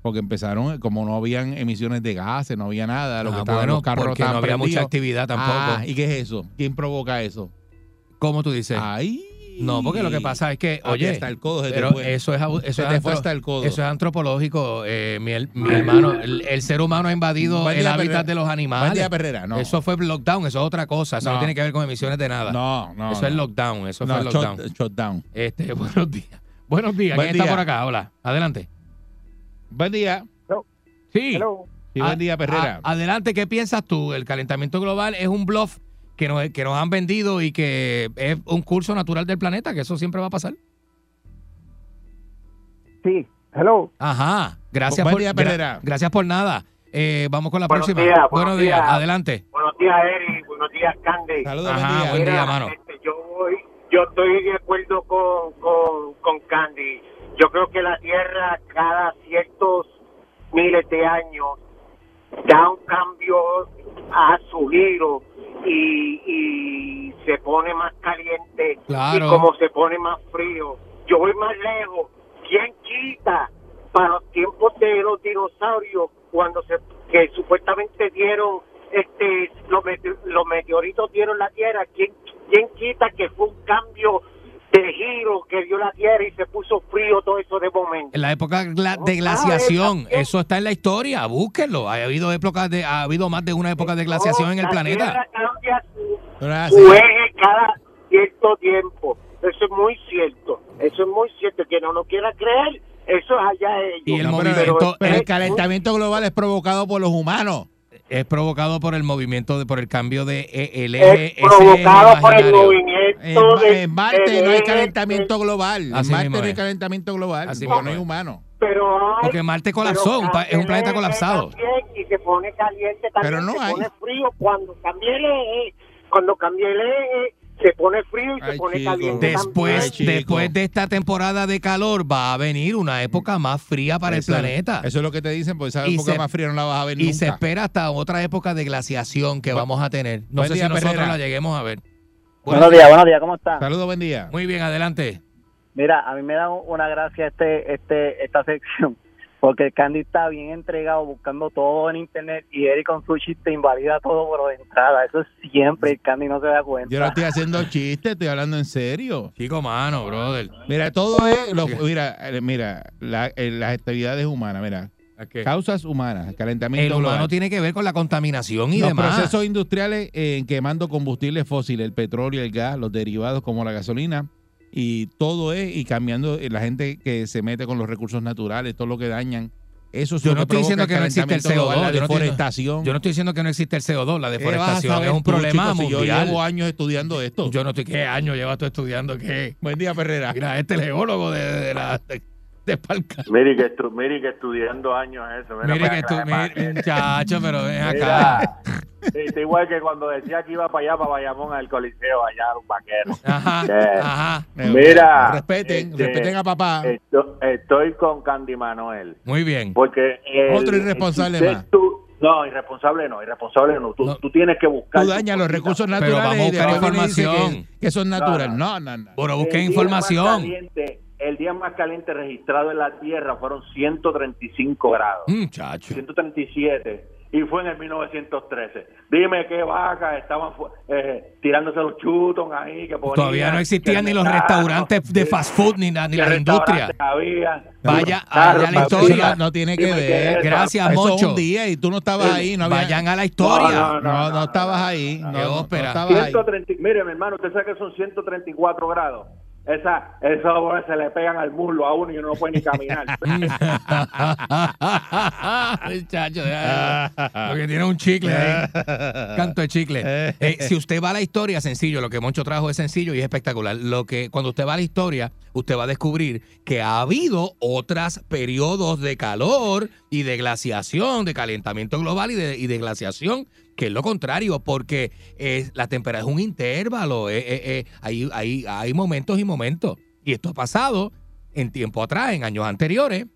Porque empezaron, como no habían emisiones de gases, no había nada, lo que Ah, estaban bueno, los carros porque no había mucha actividad tampoco. Ah, ¿Y qué es eso? ¿Quién provoca eso? ¿Cómo tú dices? Ay. No, porque lo que pasa es que, oye, hasta el codo pero fue. eso es, eso es antro- hasta el codo. Eso es antropológico, eh, mi, her- mi hermano. El, el ser humano ha invadido el hábitat Perrera. de los animales. Perrera. No. Eso fue lockdown, eso es otra cosa. Eso no, No. tiene que ver con emisiones de nada. No, no. eso no. es lockdown, eso No, fue lockdown. shutdown. Este, buenos días. Buenos días. Buen ¿Quién está por acá? Hola. Adelante. Buen día. Sí. Hello. Sí, A- buen día, Perrera. a- adelante, ¿qué piensas tú? ¿El calentamiento global es un bluff que nos, que nos han vendido y que es un curso natural del planeta? Que eso siempre va a pasar. Sí. Hello. Ajá. Gracias Buen por día, gra- Perrera. gracias por nada. Eh, vamos con la Buenos próxima. días, buenos buenos días. días. Adelante. Buenos días, Eric. Buenos días, Candy. Saludos, Ajá, buen día. buen día, mano. este, yo, voy, yo estoy de acuerdo con, con, con Candy. Yo creo que la Tierra cada ciertos miles de años da un cambio a su giro y, y se pone más caliente Claro. y como se pone más frío. Yo voy más lejos. ¿Quién quita para los tiempos de los dinosaurios cuando se que supuestamente dieron este los meteoritos dieron la Tierra? ¿Quién, quién quita que fue un cambio de giro que dio la Tierra y se puso frío todo eso de momento? En la época gla- de Ah, glaciación, eso está en la historia, búsquenlo. Ha habido épocas de, ha habido más de una época de glaciación en el la planeta. Cambia su, eje cada cierto tiempo. Eso es muy cierto. Eso es muy cierto. Que no lo quiera creer, eso es allá ellos. Y el movimiento- el calentamiento global es provocado por los humanos. Es provocado por el movimiento, de, por el cambio de eh, el es eje, provocado por el imaginario. En, de- en Marte del no hay calentamiento global. En Marte no hay calentamiento global. Así porque no hay es. humano. pero hay- Porque Marte colapsó, pa- es un planeta colapsado. Y se pone caliente también, Pero no se hay. pone frío cuando cambia el eje, cuando cambia el eje, se pone frío y se Ay, pone chico. caliente Después, Ay, después de esta temporada de calor va a venir una época más fría para Eso- el planeta. Eso es lo que te dicen, porque esa Y época se- más fría no la vas a ver y nunca. se espera hasta otra época de glaciación que Bu- vamos a tener. No sé día, si nosotros Perrera. la lleguemos a ver. Buenos días, buenos días, ¿cómo están? Saludos, buen día. Muy bien, adelante. Mira, a mí me da una gracia este, este, esta sección, porque el Candy está bien entregado buscando todo en internet y Eric con su chiste invalida todo por de entrada. Eso es siempre, el Candy no se da cuenta. Yo no estoy haciendo chistes, estoy hablando en serio. Chico, mano, brother. Mira, todo es, lo- mira, eh, mira, la- eh, las actividades humanas, mira, causas humanas, calentamiento El humano global. tiene que ver con la contaminación y los demás. procesos industriales en quemando combustibles fósiles, el petróleo, el gas, los derivados como la gasolina y todo es y cambiando eh, la gente que se mete con los recursos naturales, todo lo que dañan. Eso es Yo lo no que estoy diciendo que no existe el calentamiento global, CO2. La yo no estoy- deforestación. Yo no estoy diciendo que no existe el CO2. La ¿Qué vas a deforestación es un tú, problema chico, si Yo mundial. llevo años estudiando esto. Yo no estoy. ¿Qué año llevas tú estudiando qué? Buen día, Ferrera. Mira, este es el geólogo de, de la. De, de Palca. Mire que, estu mire que estudiando años eso. mira Mire que mire, muchacho, pero ven Mira, acá. está igual que cuando decía que iba para allá, para Bayamón, al Coliseo, allá un vaquero. Ajá, Eh, ajá. Mira. Respeten, este, respeten a papá. esto- estoy con Candy Manuel. Muy bien. Porque el- Otro irresponsable el- más. tú- no, irresponsable no, irresponsable no. Tú, tú tienes que buscar. Tú tu dañas los recursos Pero naturales vamos a buscar información. Que, que son naturales. No, no, no. Pero El busquen día más información. caliente- el día más caliente registrado en la Tierra fueron 135 grados. Muchacho. 137. Y fue en el 1913. Dime qué vacas estaban eh, tirándose los chutons ahí. Que ponían, Todavía no existían ni los restaurantes de fast food ni, la- ni industrias. restaurantes había. Vaya allá a la historia. No, tiene que ver. Gracias, Eso es Moncho. un día y tú no estabas ahí. No había- Vayan a la historia. No, No, no, estabas ahí. No, no, no ópera. estabas ahí. 130, mire, mi hermano, usted sabe que son 134 grados. Esa, esos bolas se le pegan al muslo a uno y uno no puede ni caminar. Muchacho, deja eso. Lo que tiene un chicle ahí. Canto de chicle. Eh, si usted va a la historia, sencillo. Lo que Moncho trajo es sencillo y es espectacular. Lo que cuando usted va a la historia, usted va a descubrir que ha habido otros periodos de calor y de glaciación, de calentamiento global y de, y de glaciación, que es lo contrario, porque eh, la temperatura es un intervalo. eh, eh, eh, hay, hay, hay momentos y momentos. Y esto ha pasado en tiempo atrás, en años anteriores.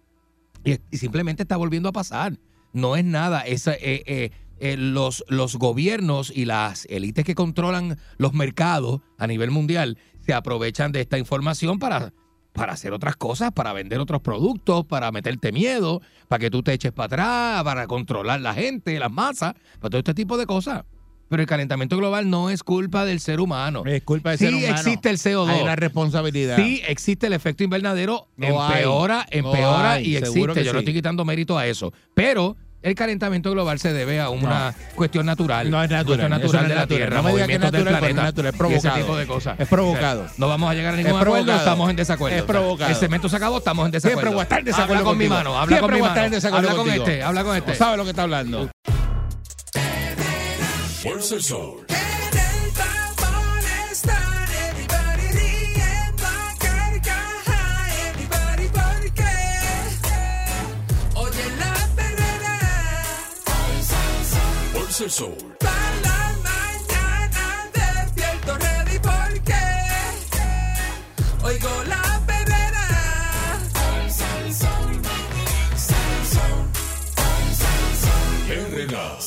Y, simplemente está volviendo a pasar. No es nada. Es, los, los gobiernos y las élites que controlan los mercados a nivel mundial se aprovechan de esta información para, para hacer otras cosas, para vender otros productos, para meterte miedo, para que tú te eches para atrás, para controlar la gente, las masas, para todo este tipo de cosas. Pero el calentamiento global no es culpa del ser humano. Es culpa del sí ser humano. existe el CO2. Hay una responsabilidad. Sí, existe el efecto invernadero, No hay. empeora, No empeora hay, y existe. Yo no sí. estoy quitando mérito a eso. Pero el calentamiento global se debe a una cuestión natural. No es natural, Cuestión natural no es de la natural. Tierra, No me diga que es movimientos del planeta. no es natural, es y ese provocado. tipo de cosas. Es provocado. O sea, no vamos a llegar a ningún Es acuerdo, provocado. estamos en desacuerdo. Es provocado. El cemento se acabó, estamos en desacuerdo. Siempre voy a estar en desacuerdo Habla con mi contigo. mano, habla Siempre con mi voy a estar mano. en desacuerdo Habla con este, habla con este. No sabe lo que está hablando. Fuerza el sol. El sol. para la mañana despierto ready porque oigo la perrera. Herrera.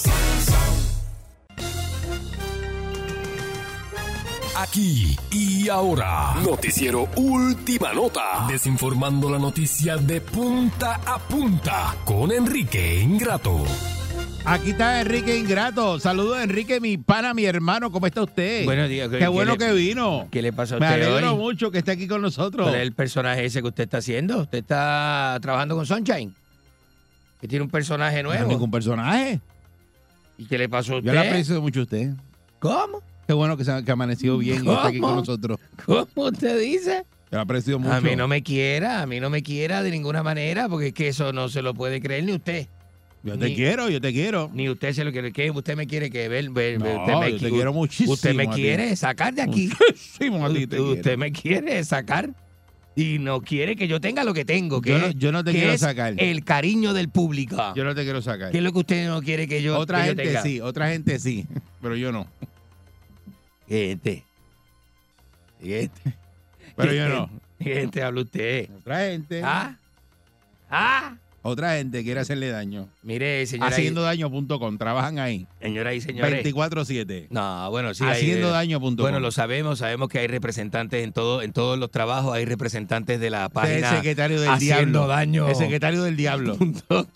Aquí y ahora. Noticiero Última Nota. Desinformando la noticia de punta a punta con Enrique Ingrato. Aquí está Enrique Ingrato. Saludos, Enrique, mi pana, mi hermano. ¿Cómo está usted? Buenos días. Qué, ¿qué bueno le- que vino. ¿Qué le pasa a Me usted alegro hoy? mucho que esté aquí con nosotros. ¿Cuál es el personaje ese que usted está haciendo? ¿Usted está trabajando con Sunshine? Que tiene un personaje No nuevo. es ningún personaje. ¿Y qué le pasó a usted? Yo le aprecio mucho a usted. ¿Cómo? Qué bueno que, se que amaneció bien y está aquí con ¿Cómo? nosotros. ¿Cómo usted dice? Te lo aprecio mucho. A mí no me quiera, a mí no me quiera de ninguna manera, porque es que eso no se lo puede creer ni usted. Yo te Ni- quiero, yo te quiero. Ni usted se lo quiere. ¿Qué? Usted me quiere que ver. ver- No, usted me yo te qui- quiero muchísimo Usted me quiere sacar de aquí. Muchísimo a ti te usted, quiero. me quiere sacar. Y no quiere que yo tenga lo que tengo. Que Yo no- yo te que quiero es sacar. El cariño del público. Yo no te quiero sacar. ¿Qué es lo que usted no quiere que yo, otra que yo gente tenga? sí, otra gente sí, pero yo no. ¿Qué gente? ¿Qué gente? Pero ¿Qué yo gente- no. ¿Qué gente habla usted? Otra gente. ¿Ah? ¿Ah? Otra gente quiere hacerle daño. Mire, señora. Haciendo daño.com, trabajan ahí. Señoras y señores. 24-7. No, bueno, sí. Haciendo hay, daño.com. Bueno, lo sabemos, sabemos que hay representantes en todo, en todos los trabajos, hay representantes de la página el secretario del haciendo diablo. daño. El secretario del diablo.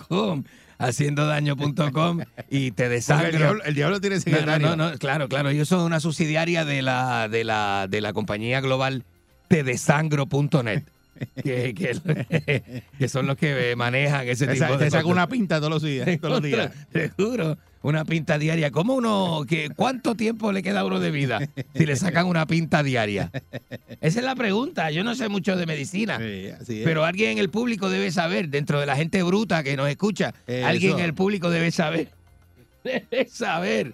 com, haciendo daño.com y te desangro. el diablo, el diablo tiene secretario. No, no, no, claro, claro. Ellos son una subsidiaria de la, de la, de la compañía global tedesangro.net. Que, que, que son los que manejan ese tipo de te saca una pinta todos los días. Todos los días. Te juro, una pinta diaria. ¿Cómo uno, que, cuánto tiempo le queda a uno de vida si le sacan una pinta diaria? Esa es la pregunta. Yo no sé mucho de medicina, Sí, pero alguien en el público debe saber, dentro de la gente bruta que nos escucha, Eso. alguien en el público debe saber, debe saber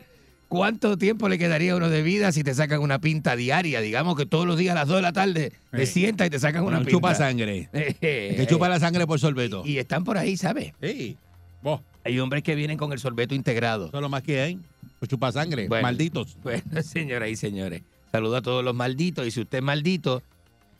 cuánto tiempo le quedaría a uno de vida si te sacan una pinta diaria. Digamos que todos los días a las 2 de la tarde te sientas y te sacan una Un pinta. chupa sangre. Eh, que chupa la sangre por sorbeto. Y están por ahí, ¿sabes? Sí. Vos, Hay hombres que vienen con el sorbeto integrado. eso es lo más que hay. Pues chupa sangre. Bueno. Malditos. Bueno, señoras y señores, saludo a todos los malditos. Y si usted es maldito,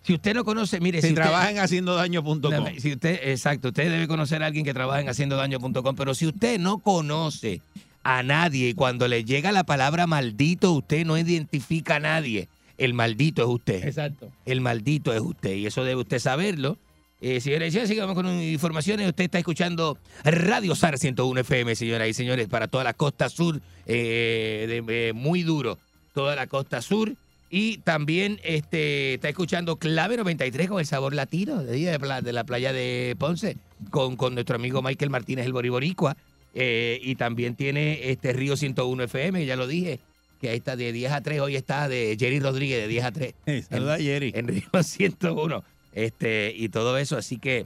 si usted no conoce, mire, Si, si, usted- trabaja en haciendo daño.com. Dame, Si usted, exacto, usted debe conocer a alguien que trabaja en haciendodaño.com, pero si usted no conoce a nadie y cuando le llega la palabra maldito, usted no identifica a nadie, el maldito es usted. Exacto. El maldito es usted y eso debe usted saberlo. Eh, señores y señores, sigamos con informaciones. Usted está escuchando Radio SAR 101 FM, señoras y señores, para toda la costa sur, eh, de- eh, muy duro, toda la costa sur. Y también este, está escuchando Clave 93 con el sabor latino de, de la playa de Ponce, con, con nuestro amigo Michael Martínez, el Boriboricua. Eh, y también tiene este Río 101 FM, ya lo dije, que ahí está de 10 a 3. Hoy está de Jerry Rodríguez de 10 a 3 Eh, saluda a Jerry. en Río 101. Este, y todo eso. Así que,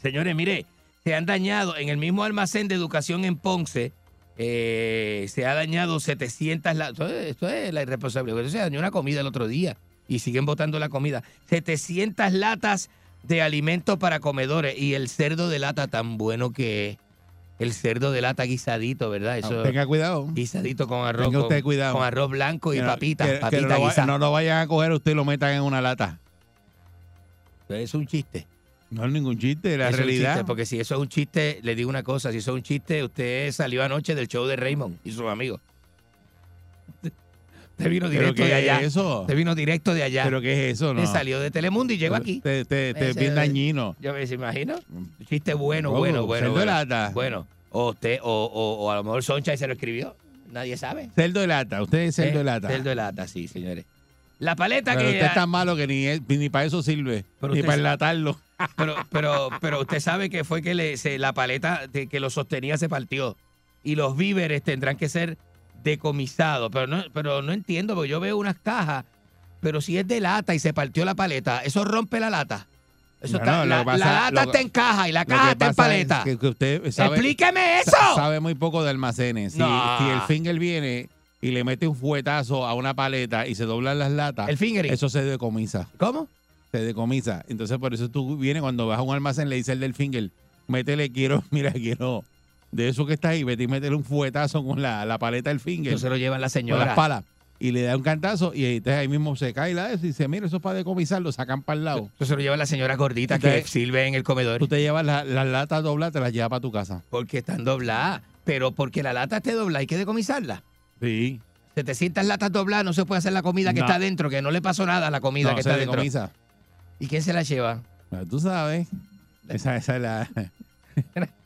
señores, mire, se han dañado en el mismo almacén de educación en Ponce. eh, se ha dañado 700 latas. Esto, es- esto es la irresponsabilidad. Se dañó una comida el otro día y siguen botando la comida. 700 latas de alimentos para comedores y el cerdo de lata tan bueno que es. El cerdo de lata guisadito, ¿verdad? Eso, Tenga cuidado. guisadito con arroz. Tenga usted cuidado. Con arroz blanco y no- papitas. que- que papitas no, lo no vayan a coger usted y lo metan en una lata. Es un chiste. No es ningún chiste, la es realidad. chiste, porque si eso es un chiste, le digo una cosa, si eso es un chiste, usted salió anoche del show de Raymond y sus amigos. Usted vino ¿Pero directo de allá. eso? Usted vino directo de allá. ¿Pero qué es eso? No. Usted salió de Telemundo y llegó aquí. Te, te, te bien dañino. Yo me imagino. Chiste bueno, Oh, bueno, bueno. cerdo de bueno. lata. Bueno, o usted, o, o, o a lo mejor Soncha se lo escribió. Nadie sabe. Cerdo de lata. Usted es cerdo de Eh, lata. Cerdo de lata, sí, señores. La paleta Pero que. usted es tan malo que ni, ni para eso sirve. Pero ni para enlatarlo. Pero, pero, pero usted sabe que fue que le, se- la paleta que lo sostenía se partió. Y los víveres tendrán que ser decomisados. Pero no, pero no entiendo, porque yo veo unas cajas, pero si es de lata y se partió la paleta, eso rompe la lata. Eso está, la, que pasa- la lata lo está en caja y la caja está en paleta. es que, que usted sabe, ¡Explíqueme eso! sa- sabe muy poco de almacenes. Si, el finger viene y le mete un fuetazo a una paleta y se doblan las latas, El fingering. eso se decomisa. ¿Cómo? Se decomisa. Entonces, por eso tú vienes cuando vas a un almacén, le dices el del finger, métele, quiero, mira, quiero, de eso que está ahí, vete y métele un fuetazo con la, la paleta del finger. Eso se lo llevan la con señora. las palas. Y le da un cantazo y entonces ahí mismo se cae la de eso y dice, mira, eso es para decomisar, lo sacan para el lado. Eso se lo llevan las señoras gorditas que sirven en el comedor. Tú te llevas la- las latas dobladas, te las llevas para tu casa. Porque están dobladas. Pero porque la lata esté doblada, hay que decomisarla. Sí. 700 latas dobladas, no se puede hacer la comida que No. está adentro, que no le pasó nada a la comida No, que se está decomisa. ¿Y quién se la lleva? Tú sabes. Esa, esa es la.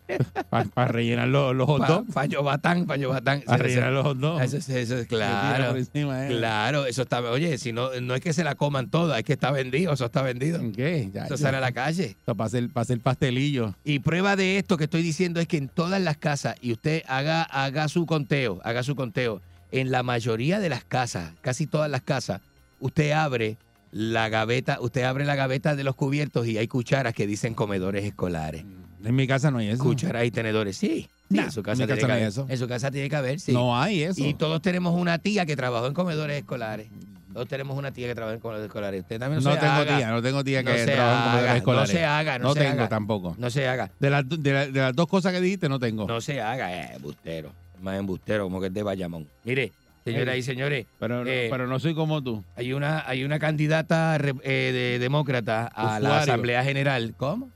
Para rellenar los, los hot dogs. Fallo batán, fallo batán. Para rellenar los hot dogs. Eso, es- eso es Se tira claro. encima, eh. Claro, eso está. Oye, si no, no es que se la coman todas, es que está vendido, eso está vendido. ¿Qué? Ya, Eso ya. sale a la calle. Eso para hacer, para hacer pastelillo. Y prueba de esto que estoy diciendo es que en todas las casas, y usted haga, haga su conteo, haga su conteo, en la mayoría de las casas, casi todas las casas, usted abre la gaveta, usted abre la gaveta de los cubiertos y hay cucharas que dicen comedores escolares. En mi casa no hay eso. Cucharas y tenedores, sí. Sí, en su casa, en mi tiene casa que no hay haber. eso. En su casa tiene que haber, sí. No hay eso. Y todos tenemos una tía que trabajó en comedores escolares. Todos tenemos una tía que trabaja en comedores escolares. Usted también no, No tengo haga. tía, no tengo tía que No en comedores escolares. No se haga, no, se tengo haga. tampoco. No se haga. De la- de las dos cosas que dijiste, no tengo. No se haga, eh, embustero. Más embustero, como que es de Bayamón. Mire, señoras y señores. Pero, no- eh, pero no soy como tú. Hay una, hay una candidata eh, de demócrata a la. Asamblea General. ¿Cómo?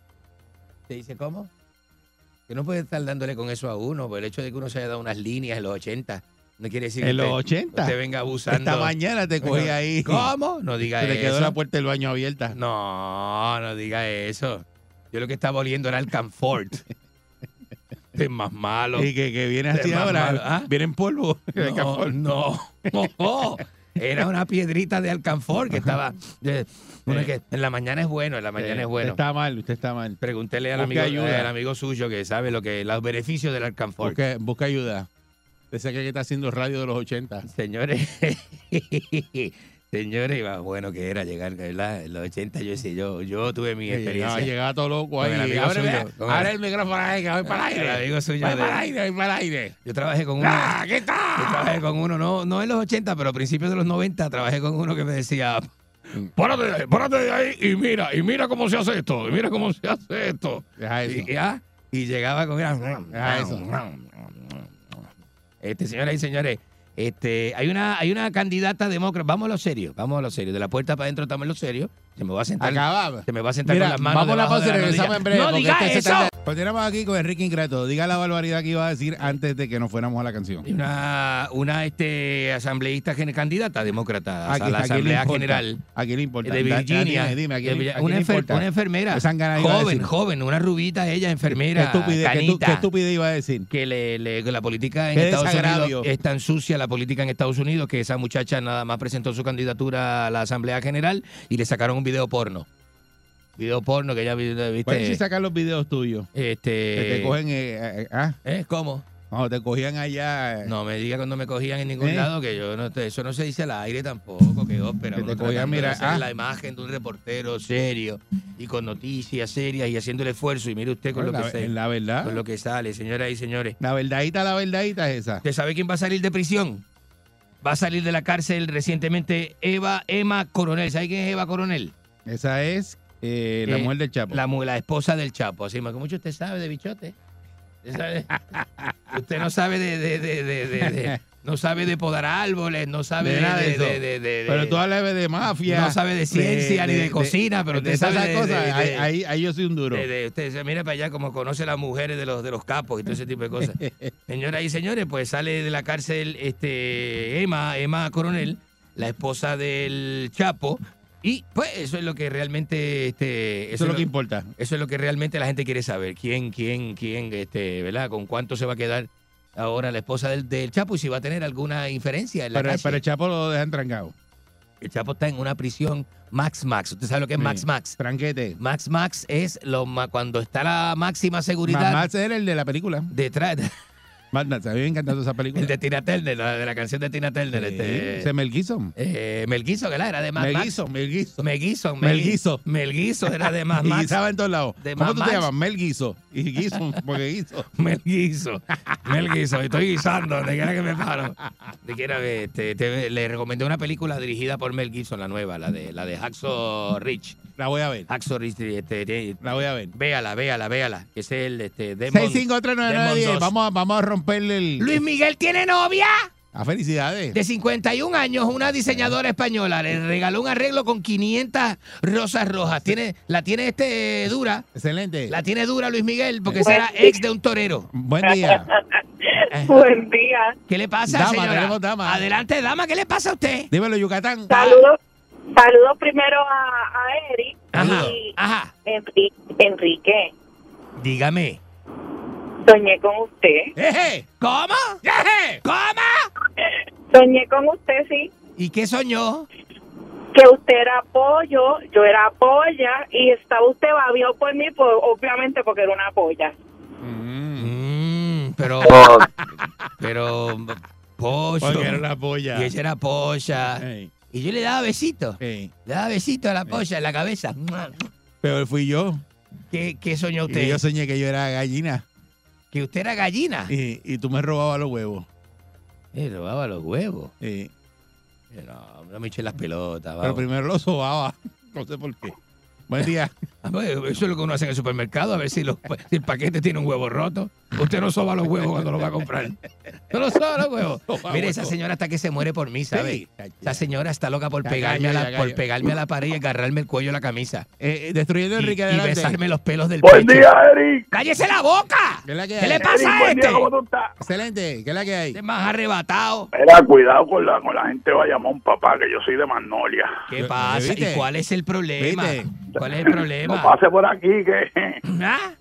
¿Se dice cómo? Que no puede estar dándole con eso a uno, por el hecho de que uno se haya dado unas líneas en los 80. No quiere decir que En los usted- 80. Usted venga abusando. Esta mañana te cogí ahí. ¿Cómo? No diga eso. le quedó la puerta del baño abierta. No, no diga eso. Yo lo que estaba oliendo era el Camfort. Este es más malo. Y que, que viene así ahora. ¿ah? Viene en polvo. no, no. Era una piedrita de alcanfor que estaba. uno que en la mañana es bueno, en la mañana Eh, es bueno. Usted está mal, usted está mal. Pregúntele al amigo, ayuda. al amigo suyo que sabe lo que los beneficios del alcanfor. Busca, busca ayuda. Ese que está haciendo radio de los 80. Señores, señores, iba bueno que era llegar, ¿verdad? En los 80 yo sí, yo, yo tuve mi experiencia. Llegaba, llegaba todo loco el ahí. suyo, con abre el- el micrófono ahí, que voy para el El aire. amigo suyo Voy de- para el aire, voy para el aire. Yo trabajé con uno. ¡Ah, qué tal! Yo trabajé con uno, no, no en los 80, pero a principios de los 90 trabajé con uno que me decía, párate, de ahí, párate de ahí y mira, y mira cómo se hace esto, y mira cómo se hace esto. Deja eso. Y, y llegaba con mira, Deja eso. Este, señoras y señores, este, hay una, hay una candidata demócrata, vamos a lo serio, vamos a lo serio, de la puerta para adentro estamos en lo serio. Se me va a sentar. Acababa. Se me va a sentar Mira, con las manos. vamos a la pausa y regresamos en breve. No porque diga este eso. Continuamos aquí con Enrique Ingrato. Diga la barbaridad que iba a decir antes de que nos fuéramos a la canción. Una, una este, asambleísta candidata demócrata ¿A la Asamblea importa? General ¿A quién le importa? de Virginia. Dime, dime, ¿a quién, de le- una, le enfer- una enfermera. Joven, joven, una rubita ella, ¿Qué enfermera. qué, canita, qué estupidez iba a decir? que le, le- que la política en Estados. Unidos es tan sucia la política en Estados Unidos que esa muchacha nada más presentó su candidatura a la Asamblea General y le sacaron un video porno. Video porno que vi- viste. Puedes si sacar los videos tuyos. Este, Que te cogen. eh, eh, ah, ¿eh? ¿Cómo? cuando te cogían allá. eh, No me diga cuando me cogían en ningún ¿Eh? lado que yo no te- eso no se dice al aire tampoco, que ópera. Que te cogían, mira, ah. la imagen de un reportero serio y con noticias serias y haciendo el esfuerzo y mire usted con lo la, que se- la verdad. con lo que sale, señoras y señores. La verdadita, la verdadita es esa. ¿Usted sabe quién va a salir de prisión? Va a salir de la cárcel recientemente Eva Emma Coronel. ¿Sabe quién es Eva Coronel? Esa es eh, la Eh, mujer del Chapo. La, la esposa del Chapo. Así que mucho usted sabe de bichote. Usted, sabe- usted no sabe de, de- de- de- no sabe de podar árboles, no sabe De de, nada de de- eso. de- de- de- pero tú hablas de mafia. No sabe de ciencia ni de cocina, pero usted sabe esas de- cosas. ahí, de- ahí- ahí yo soy un duro. usted dice, mira para allá como conoce a las mujeres de los de los capos y todo ese tipo de cosas. Señoras y señores, pues sale de la cárcel este Emma, Emma Coronel, la esposa del Chapo. Y pues eso es lo que realmente este, Eso es lo que importa. eso es lo que realmente la gente quiere saber. ¿Quién, quién, quién, este, ¿verdad? ¿Con cuánto se va a quedar ahora la esposa del, del Chapo y si va a tener alguna inferencia en la Pero, calle? pero el Chapo lo dejan trancado. El Chapo está en una prisión Max Max. ¿Usted sabe lo que es Sí. Max Max? Tranquete. Max Max es lo ma- cuando está la máxima seguridad Más era el de la película. detrás. Mad Max, a mí me encantó esa película. El de Tina Turner, la, de la canción de Tina Turner. Sí, este, ese Mel Gibson. eh, Mel Gibson, que la era de Mad Mel Max. Gibson, Mel Gibson. Mel Gibson. Mel Gibson. Mel Gibson era de Mad Y Max. guisaba en todos lados. De ¿Cómo Mad tú Max. te llamas? Mel Guiso. Y Gibson, porque Guiso. Mel Guiso. Mel Guiso. Estoy guisando. Donde quiera que me paro. De quiera ver, este, te- le recomendé una película dirigida por Mel Gibson, la nueva, la de la de Hacksaw Rich. La voy a ver. Hacksaw Rich. Este, este, La voy a ver. véala, véala, véala. Que es el este, Demon, 6539910. Demon 2. Vamos a, vamos a romperle el. Luis Miguel tiene novia. A felicidades. De 51 años, una diseñadora española le regaló un arreglo con 500 rosas rojas. Tiene, la tiene este dura. Excelente. La tiene dura Luis Miguel porque será ex de un torero. Buen día. Buen día. ¿Qué le pasa, Dama, señora? tenemos dama. Adelante, dama, ¿qué le pasa a usted? Dímelo, Yucatán. Saludos, saludos primero a, a Eric Ajá, y ajá. Enri- Enrique. Dígame. Soñé con usted. Eje, ¿Cómo? Eje, ¿Cómo? Soñé con usted, sí. ¿Y qué soñó? Que usted era pollo, yo era polla y estaba usted babiado por mí, pues, obviamente porque era una polla. Mm, pero, pero, polla. Porque era una polla. Y ella era polla. Ey. Y yo le daba besitos. Sí. Le daba besitos a la polla en la cabeza. Pero fui yo. ¿Qué, qué soñó Y usted? yo soñé que yo era gallina. Que usted era gallina. Y, y tú me robabas los huevos. Le robaba los huevos. Sí. No, no me eché las pelotas. Pero vamos. primero los sobaba. No sé por qué. Buen día. Ah, pues, Eso es lo que uno hace en el supermercado, a ver si, los- si el paquete tiene un huevo roto. Usted no soba los huevos cuando lo va a comprar. No lo soba los huevos. Soba Mire, esa señora hasta que se muere por mí, ¿sabe? Sí. Esa señora está loca por pegarme, a la, por pegarme a la pared y agarrarme el cuello de la camisa. Eh, eh, destruyendo Y, Enrique y adelante. besarme los pelos del Buen pecho. día, Eric. ¡Cállese la boca! ¿Qué, la que ¿Qué le pasa Eric, a día, este? ¿cómo tú estás? Excelente. ¿Qué es la que hay? Este es más arrebatado. Mira, cuidado con la, con la gente de Bayamón, papá, que yo soy de Magnolia. ¿Qué pasa? ¿viste? ¿Y cuál es el problema? ¿Viste? ¿Cuál es el No problema? pase por aquí, que ¿Ah?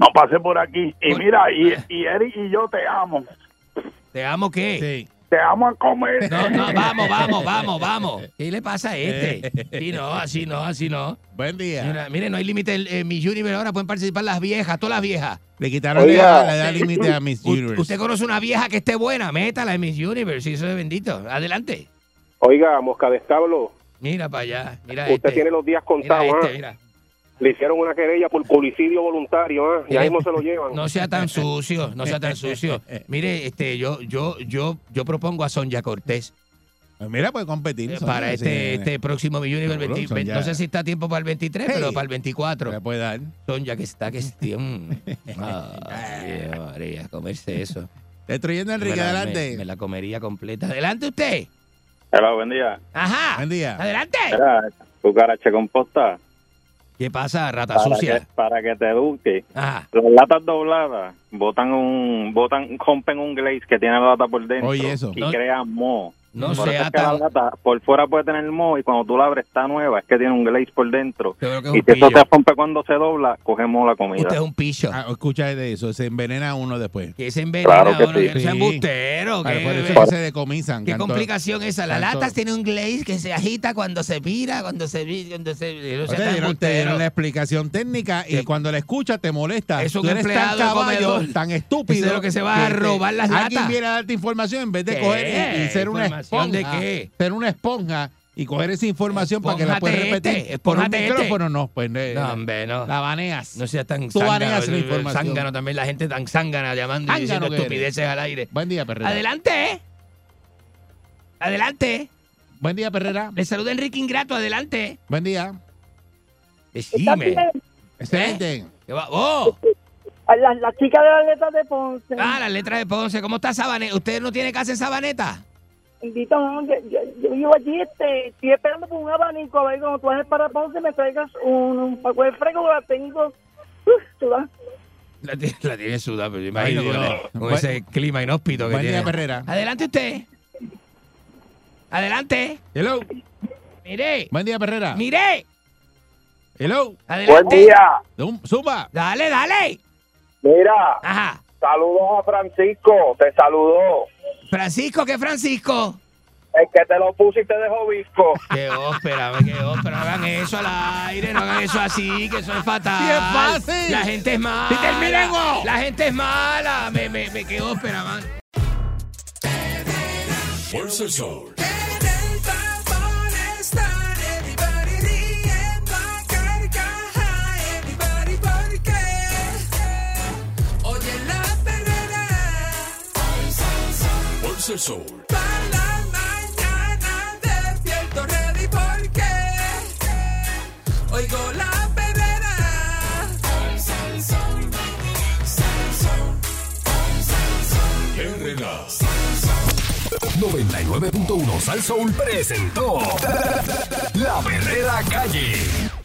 No pase por aquí. Y Por- mira, y, y Eric y yo te amo. ¿Te amo qué? Sí. Te amo a comer. No, no, vamos, vamos, vamos, vamos. ¿Qué le pasa a este? Sí, no, así no, así no. Buen día. Mira, mire, no hay límite en en Miss Universe ahora, pueden participar las viejas, todas las viejas. Le quitaron Oiga. la, edad límite a Miss U- Universe. Usted conoce una vieja que esté buena, métala en Miss Universe, y eso es bendito. Adelante. Oiga, Mosca de Establo, Mira para allá, mira usted este. tiene los días Mira contados, este, ¿ah? mira. Le hicieron una querella por homicidio voluntario, ¿ah? Ya Mire, mismo se lo llevan. No sea tan sucio, no sea tan sucio. Mire, este, yo, yo, yo, yo propongo a Sonia Cortés Pues mira, puede competir. eh, Sonia, para sí. este, este próximo Universe Seguro, 20 Sonia. no sé si está a tiempo para el 23, Hey. pero para el 24. Le puede dar. Sonia que está que es María, comerse eso. Destruyendo a Enrique, me la, adelante. me- me la comería completa. Adelante usted. Hola, buen día. Ajá. Buen día. Adelante. Mira, cucaracha composta, ¿Qué pasa, rata para sucia? que, para que te eduque. Ajá. Las latas dobladas botan un, botan, rompen un glaze que tiene la lata por dentro. Oye, eso. Y No- crean moho. No Por sea es que la tan. lata por fuera puede tener moho y cuando tú la abres está nueva, es que tiene un glaze por dentro. Es Y si eso se rompe cuando se dobla, cogemos la comida. Usted es un picho. Ah, escucha de eso. Se envenena uno después. Que se envenena Claro que uno, sí. que no sea embustero. Claro, que- por eso se decomisan. Qué canto- complicación esa. Las tanto- latas tienen un glaze que se agita cuando se vira, cuando se... Cuando se no sea tan te dieron la explicación técnica y cuando la escuchas te molesta. Es un Tú eres tan caballo, comedor. tan estúpido. Es lo que se va a robar las Alguien latas. viene a darte información en vez de ¿Qué? coger y, y ser una ¿Información de qué? Ser una esponja y coger esa información para que la puedas repetir. este, por un este. micrófono no, pues eh, No, hombre, no. la baneas. No sea tan Tú baneas la información. zángano también, la gente tan zángana llamando y diciendo eres. estupideces al aire. Buen día, Perrera. Adelante. Adelante. Buen día, Perrera. Le saluda Enrique Ingrato, adelante. Buen día. Decime. Excelente. ¿Qué va? ¡Oh! La, la chica de las letras de Ponce. Ah, la letra de Ponce. ¿Cómo está Sabaneta? ¿Usted no tiene casa en Sabaneta? Invito, no, yo, yo, yo vivo allí, este, estoy esperando por un abanico, a ver, cuando tú bajes para Ponce me traigas un, un paco de fresco, que la tengo, vas. La, tiene- la tiene sudada, pero yo imagino Ay, con, Dios. con Buen- ese clima inhóspito que Buen día, tiene. Perrera. Adelante usted. Adelante. Hello. Mire. Buen día, Perrera. Mire. Hello. Adelante. día. Zumba. Dale, dale. Mira, Ajá. saludos a Francisco, te saludó. Francisco, ¿qué Francisco? El que te lo puse y te dejó visco. Qué ópera, qué ópera. No hagan eso al aire, no hagan eso así, que eso es fatal. Sí, es fácil. La gente es mala. ¡Quita el milengo! La gente es mala. Me, me, me, qué ópera, man. Fuerza el Sol. El Sol. para la mañana despierto ready porque oigo la perrera. 99.1 Sal Soul presentó La Verdadera Calle.